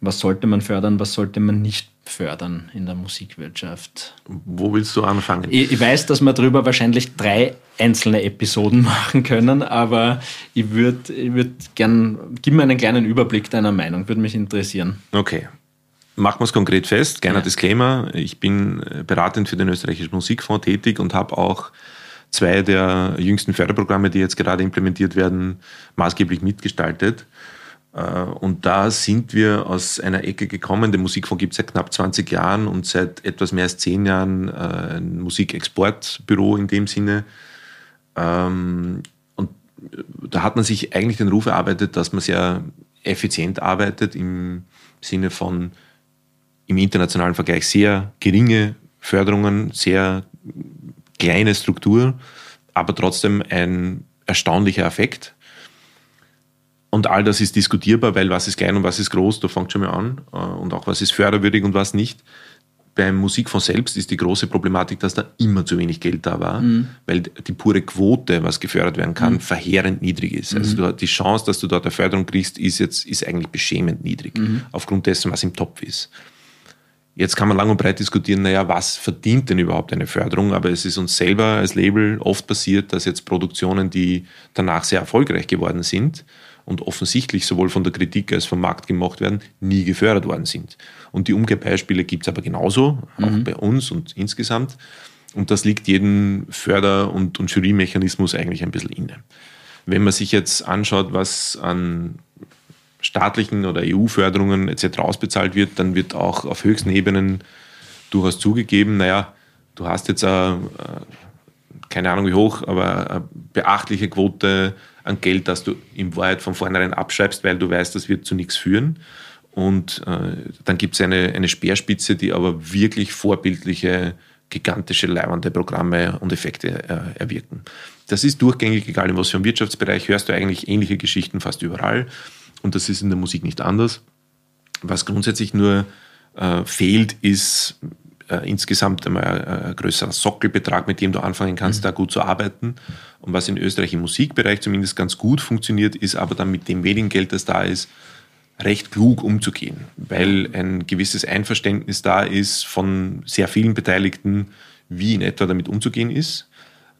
was sollte man fördern? Was sollte man nicht fördern in der Musikwirtschaft? Wo willst du anfangen? Ich, ich weiß, dass wir darüber wahrscheinlich drei einzelne Episoden machen können, aber ich würde ich würd gern, gib mir einen kleinen Überblick deiner Meinung, würde mich interessieren. Okay, Machen wir es konkret fest, kleiner ja. Disclaimer. Ich bin äh, beratend für den österreichischen Musikfonds tätig und habe auch zwei der jüngsten Förderprogramme, die jetzt gerade implementiert werden, maßgeblich mitgestaltet. Äh, und da sind wir aus einer Ecke gekommen. Der Musikfonds gibt es seit knapp 20 Jahren und seit etwas mehr als zehn Jahren äh, ein Musikexportbüro in dem Sinne. Ähm, und da hat man sich eigentlich den Ruf erarbeitet, dass man sehr effizient arbeitet im Sinne von im internationalen Vergleich sehr geringe Förderungen, sehr kleine Struktur, aber trotzdem ein erstaunlicher Effekt. Und all das ist diskutierbar, weil was ist klein und was ist groß, da fängt schon mal an. Äh, und auch was ist förderwürdig und was nicht. Beim Musikfonds selbst ist die große Problematik, dass da immer zu wenig Geld da war, mhm. weil die pure Quote, was gefördert werden kann, mhm. verheerend niedrig ist. Also mhm. die Chance, dass du dort eine Förderung kriegst, ist jetzt ist eigentlich beschämend niedrig, mhm. aufgrund dessen, was im Topf ist. Jetzt kann man lang und breit diskutieren, naja, was verdient denn überhaupt eine Förderung? Aber es ist uns selber als Label oft passiert, dass jetzt Produktionen, die danach sehr erfolgreich geworden sind und offensichtlich sowohl von der Kritik als vom Markt gemacht werden, nie gefördert worden sind. Und die Umkehrbeispiele gibt es aber genauso, auch mhm. bei uns und insgesamt. Und das liegt jedem Förder- und, und Jurymechanismus eigentlich ein bisschen inne. Wenn man sich jetzt anschaut, was an staatlichen oder EU-Förderungen etc. ausbezahlt wird, dann wird auch auf höchsten Ebenen durchaus zugegeben, naja, du hast jetzt eine, keine Ahnung wie hoch, aber eine beachtliche Quote an Geld, das du in Wahrheit von vornherein abschreibst, weil du weißt, das wird zu nichts führen. Und äh, dann gibt es eine, eine Speerspitze, die aber wirklich vorbildliche, gigantische, leibende Programme und Effekte äh, erwirken. Das ist durchgängig, egal in was für einem Wirtschaftsbereich, hörst du eigentlich ähnliche Geschichten fast überall. Und das ist in der Musik nicht anders. Was grundsätzlich nur äh, fehlt, ist äh, insgesamt einmal ein, ein, größerer Sockelbetrag, mit dem du anfangen kannst, mhm. da gut zu arbeiten. Und was in Österreich im Musikbereich zumindest ganz gut funktioniert, ist aber dann mit dem wenigen Geld, das da ist, recht klug umzugehen, weil ein gewisses Einverständnis da ist von sehr vielen Beteiligten, wie in etwa damit umzugehen ist.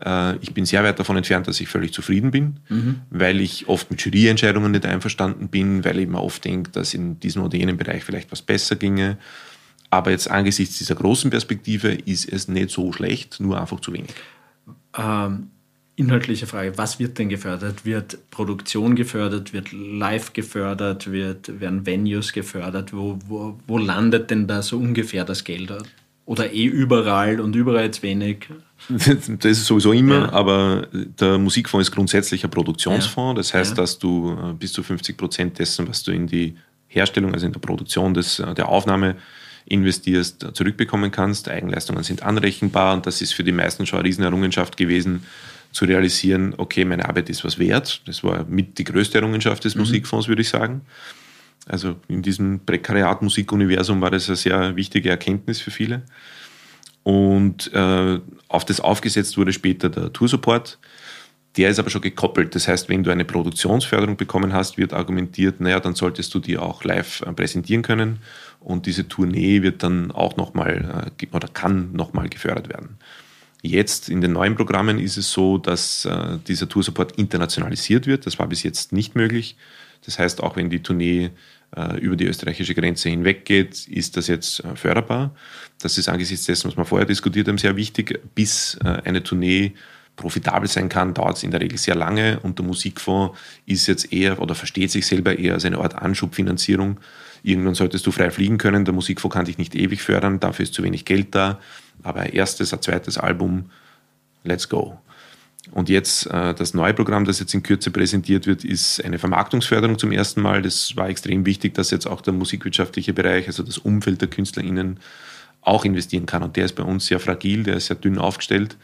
Äh, ich bin sehr weit davon entfernt, dass ich völlig zufrieden bin, mhm. weil ich oft mit Juryentscheidungen nicht einverstanden bin, weil ich mir oft denke, dass in diesem oder jenem Bereich vielleicht was besser ginge. Aber jetzt angesichts dieser großen Perspektive ist es nicht so schlecht, nur einfach zu wenig. Ähm, inhaltliche Frage, was wird denn gefördert? Wird Produktion gefördert? Wird Live gefördert? Wird, werden Venues gefördert? Wo, wo, wo landet denn da so ungefähr das Geld? Oder eh überall und überall jetzt wenig? Das ist sowieso immer, ja. aber der Musikfonds ist grundsätzlich ein Produktionsfonds. Das heißt, ja. dass du äh, bis zu 50 Prozent dessen, was du in die Herstellung, also in der Produktion des, äh, der Aufnahme investierst, zurückbekommen kannst. Eigenleistungen sind anrechenbar und das ist für die meisten schon eine Riesenerrungenschaft gewesen, zu realisieren, okay, meine Arbeit ist was wert. Das war mit die größte Errungenschaft des mhm. Musikfonds, würde ich sagen. Also in diesem Prekariat-Musikuniversum war das eine sehr wichtige Erkenntnis für viele. Und äh, auf das aufgesetzt wurde später der Toursupport. Der ist aber schon gekoppelt. Das heißt, wenn du eine Produktionsförderung bekommen hast, wird argumentiert, naja, dann solltest du die auch live äh, präsentieren können. Und diese Tournee wird dann auch nochmal äh, oder kann nochmal gefördert werden. Jetzt in den neuen Programmen ist es so, dass äh, dieser Toursupport internationalisiert wird. Das war bis jetzt nicht möglich. Das heißt, auch wenn die Tournee äh, über die österreichische Grenze hinweg geht, ist das jetzt äh, förderbar. Das ist angesichts dessen, was wir vorher diskutiert haben, sehr wichtig. Bis äh, eine Tournee profitabel sein kann, dauert es in der Regel sehr lange und der Musikfonds ist jetzt eher oder versteht sich selber eher als eine Art Anschubfinanzierung. Irgendwann solltest du frei fliegen können, der Musikfonds kann dich nicht ewig fördern, dafür ist zu wenig Geld da, aber ein erstes, ein zweites Album, let's go. Und jetzt äh, das neue Programm, das jetzt in Kürze präsentiert wird, ist eine Vermarktungsförderung zum ersten Mal. Das war extrem wichtig, dass jetzt auch der musikwirtschaftliche Bereich, also das Umfeld der KünstlerInnen, auch investieren kann. Und der ist bei uns sehr fragil, der ist sehr dünn aufgestellt.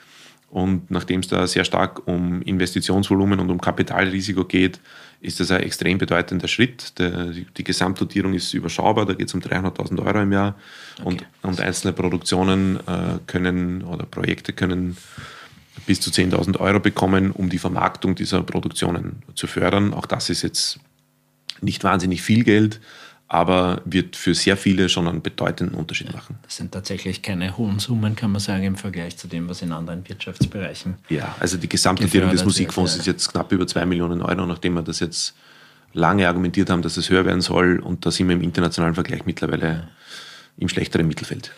Und nachdem es da sehr stark um Investitionsvolumen und um Kapitalrisiko geht, ist das ein extrem bedeutender Schritt. Der, die, Gesamtdotierung ist überschaubar, da geht es um 300.000 Euro im Jahr. Okay. Und, und einzelne Produktionen äh, können oder Projekte können bis zu 10.000 Euro bekommen, um die Vermarktung dieser Produktionen zu fördern. Auch das ist jetzt nicht wahnsinnig viel Geld, aber wird für sehr viele schon einen bedeutenden Unterschied machen. Das sind tatsächlich keine hohen Summen, kann man sagen, im Vergleich zu dem, was in anderen Wirtschaftsbereichen. Ja, also die Gesamtnotierung des Musikfonds wird, ja. ist jetzt knapp über 2 Millionen Euro, nachdem wir das jetzt lange argumentiert haben, dass es höher werden soll. Und da sind wir im internationalen Vergleich mittlerweile ja. im schlechteren Mittelfeld.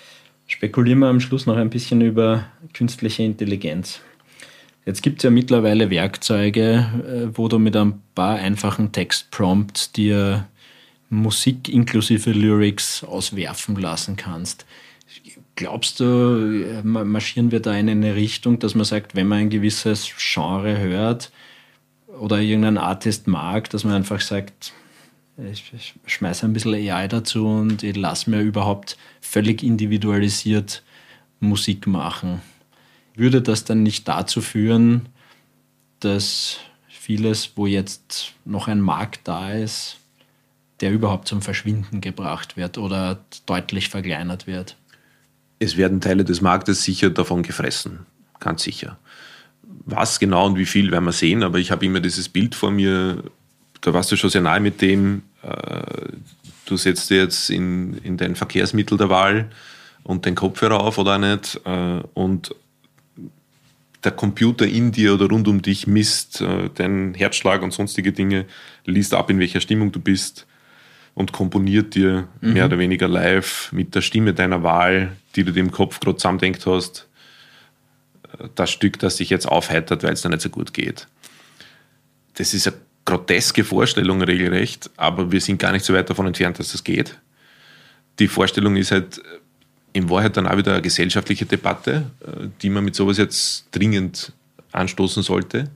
Spekulieren wir am Schluss noch ein bisschen über künstliche Intelligenz. Jetzt gibt es ja mittlerweile Werkzeuge, äh, wo du mit ein paar einfachen Textprompts dir Musik inklusive Lyrics auswerfen lassen kannst. Glaubst du, äh, marschieren wir da in eine Richtung, dass man sagt, wenn man ein gewisses Genre hört oder irgendeinen Artist mag, dass man einfach sagt, ich, ich schmeiße ein bisschen AI dazu und ich lasse mir überhaupt völlig individualisiert Musik machen? Würde das dann nicht dazu führen, dass vieles, wo jetzt noch ein Markt da ist, der überhaupt zum Verschwinden gebracht wird oder deutlich verkleinert wird? Es werden Teile des Marktes sicher davon gefressen, ganz sicher. Was genau und wie viel werden wir sehen, aber ich habe immer dieses Bild vor mir, da warst du schon sehr nahe mit dem, äh, du setzt jetzt in, in dein Verkehrsmittel der Wahl und den Kopfhörer auf oder nicht äh, und der Computer in dir oder rund um dich misst äh, deinen Herzschlag und sonstige Dinge, liest ab, in welcher Stimmung du bist und komponiert dir mhm. mehr oder weniger live mit der Stimme deiner Wahl, die du dir im Kopf gerade zusammendenkt hast, äh, das Stück, das dich jetzt aufheitert, weil es dir nicht so gut geht. Das ist eine groteske Vorstellung regelrecht, aber wir sind gar nicht so weit davon entfernt, dass das geht. Die Vorstellung ist halt, in Wahrheit dann auch wieder eine gesellschaftliche Debatte, äh, die man mit sowas jetzt dringend anstoßen sollte.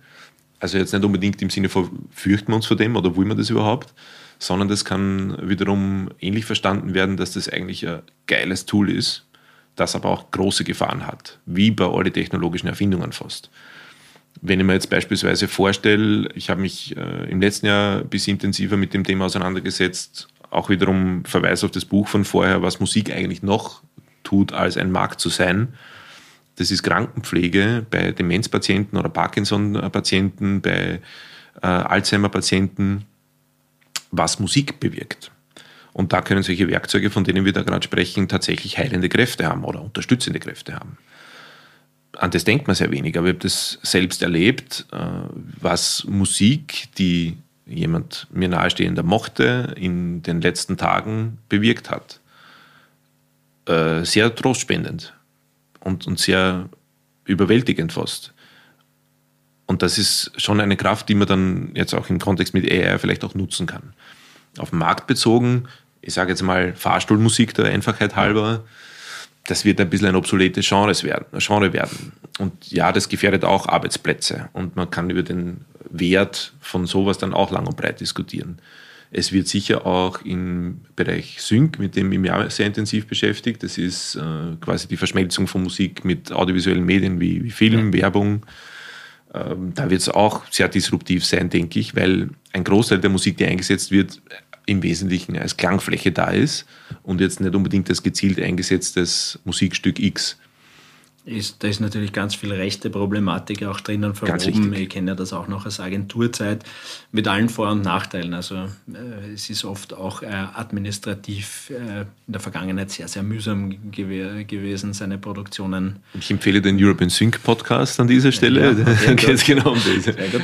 Also jetzt nicht unbedingt im Sinne von, fürchten wir uns vor dem oder wollen wir das überhaupt, sondern das kann wiederum ähnlich verstanden werden, dass das eigentlich ein geiles Tool ist, das aber auch große Gefahren hat, wie bei allen technologischen Erfindungen fast. Wenn ich mir jetzt beispielsweise vorstelle, ich habe mich äh, im letzten Jahr ein bisschen intensiver mit dem Thema auseinandergesetzt, auch wiederum Verweis auf das Buch von vorher, was Musik eigentlich noch tut, als ein Markt zu sein. Das ist Krankenpflege bei Demenzpatienten oder Parkinson-Patienten, bei äh, Alzheimer-Patienten, was Musik bewirkt. Und da können solche Werkzeuge, von denen wir da gerade sprechen, tatsächlich heilende Kräfte haben oder unterstützende Kräfte haben. an das denkt man sehr wenig, aber ich habe das selbst erlebt, äh, was Musik, die jemand mir nahestehender mochte, in den letzten Tagen bewirkt hat. Äh, sehr trostspendend und, und sehr überwältigend fast. Und das ist schon eine Kraft, die man dann jetzt auch im Kontext mit AI vielleicht auch nutzen kann. Auf den Markt bezogen, ich sage jetzt mal Fahrstuhlmusik der Einfachheit halber, das wird ein bisschen ein obsoletes Genre werden, Genre werden. Und ja, das gefährdet auch Arbeitsplätze. Und man kann über den Wert von sowas dann auch lang und breit diskutieren. Es wird sicher auch im Bereich Sync, mit dem ich mich sehr intensiv beschäftigt. Das ist äh, quasi die Verschmelzung von Musik mit audiovisuellen Medien wie, wie Film, ja. Werbung. Ähm, da wird es auch sehr disruptiv sein, denke ich, weil ein Großteil der Musik, die eingesetzt wird, im Wesentlichen als Klangfläche da ist und jetzt nicht unbedingt als gezielt eingesetztes Musikstück X. Ist, da ist natürlich ganz viel rechte Problematik auch drinnen verwoben. Ich kenne ja das auch noch als Agenturzeit mit allen Vor- und Nachteilen. Also äh, es ist oft auch äh, administrativ äh, in der Vergangenheit sehr, sehr mühsam gew gewesen, seine Produktionen. Ich empfehle den European Sync Podcast an dieser Stelle. Ja, okay, genau um Sehr gut.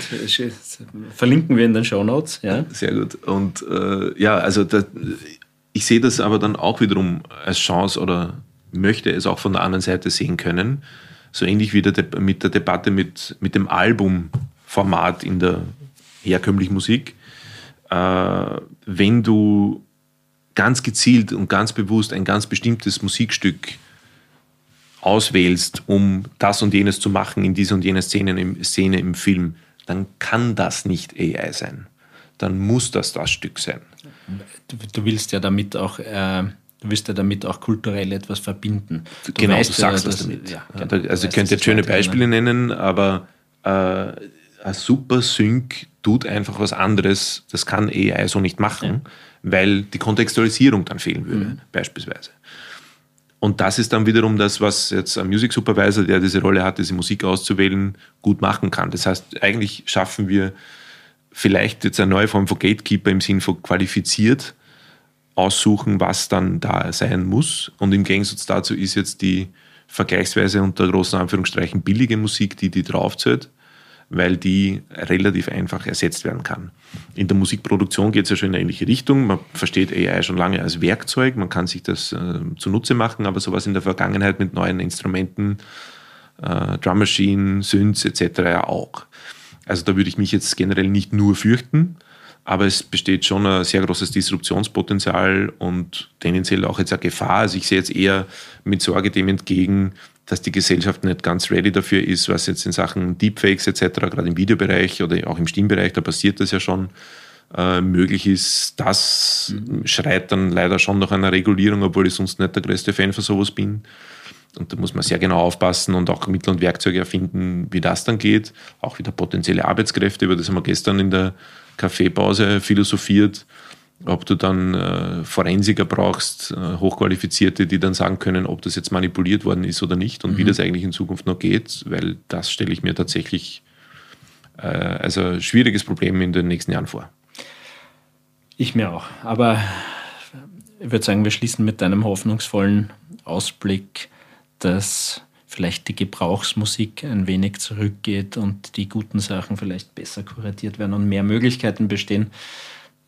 Verlinken wir in den Show Notes. Ja. Sehr gut. Und äh, ja, also da, ich sehe das aber dann auch wiederum als Chance oder möchte es auch von der anderen Seite sehen können. So ähnlich wie der mit der Debatte mit, mit dem Albumformat in der herkömmlichen Musik. Äh, wenn du ganz gezielt und ganz bewusst ein ganz bestimmtes Musikstück auswählst, um das und jenes zu machen in dieser und jener Szene im, Szene im Film, dann kann das nicht AI sein. Dann muss das das Stück sein. Du, du willst ja damit auch äh, Du wirst ja damit auch kulturell etwas verbinden. Du genau, weißt, du sagst ja, was damit. Ja, genau, also ich könnte jetzt schöne Beispiele nennen, aber äh, ein super Sync tut einfach was anderes. Das kann AI so nicht machen, ja. weil die Kontextualisierung dann fehlen würde, mhm. beispielsweise. Und das ist dann wiederum das, was jetzt ein Music Supervisor, der diese Rolle hat, diese Musik auszuwählen, gut machen kann. Das heißt, eigentlich schaffen wir vielleicht jetzt eine neue Form von Gatekeeper im Sinn von qualifiziert, aussuchen, was dann da sein muss. Und im Gegensatz dazu ist jetzt die vergleichsweise unter großen Anführungsstrichen billige Musik, die die draufzählt, weil die relativ einfach ersetzt werden kann. In der Musikproduktion geht es ja schon in eine ähnliche Richtung. Man versteht AI schon lange als Werkzeug, man kann sich das äh, zunutze machen, aber sowas in der Vergangenheit mit neuen Instrumenten, äh, Drum Machine, Synths etc. auch. Also da würde ich mich jetzt generell nicht nur fürchten, aber es besteht schon ein sehr großes Disruptionspotenzial und tendenziell auch jetzt eine Gefahr. Also ich sehe jetzt eher mit Sorge dem entgegen, dass die Gesellschaft nicht ganz ready dafür ist, was jetzt in Sachen Deepfakes etc., gerade im Videobereich oder auch im Stimmbereich, da passiert das ja schon, äh, möglich ist. Das mhm. schreit dann leider schon nach einer Regulierung, obwohl ich sonst nicht der größte Fan von sowas bin. Und da muss man sehr genau aufpassen und auch Mittel und Werkzeuge erfinden, wie das dann geht. Auch wieder potenzielle Arbeitskräfte, über das haben wir gestern in der Kaffeepause philosophiert, ob du dann äh, Forensiker brauchst, äh, Hochqualifizierte, die dann sagen können, ob das jetzt manipuliert worden ist oder nicht und mhm. wie das eigentlich in Zukunft noch geht, weil das stelle ich mir tatsächlich äh, als ein schwieriges Problem in den nächsten Jahren vor. Ich mir auch. Aber ich würde sagen, wir schließen mit einem hoffnungsvollen Ausblick, dass vielleicht die Gebrauchsmusik ein wenig zurückgeht und die guten Sachen vielleicht besser kuratiert werden und mehr Möglichkeiten bestehen.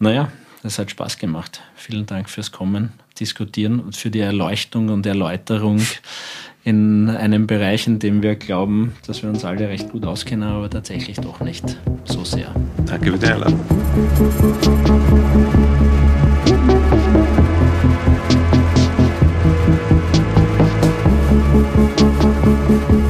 Naja, es hat Spaß gemacht. Vielen Dank fürs Kommen, Diskutieren und für die Erleuchtung und Erläuterung in einem Bereich, in dem wir glauben, dass wir uns alle recht gut auskennen, aber tatsächlich doch nicht so sehr. Danke für die Einladung. Música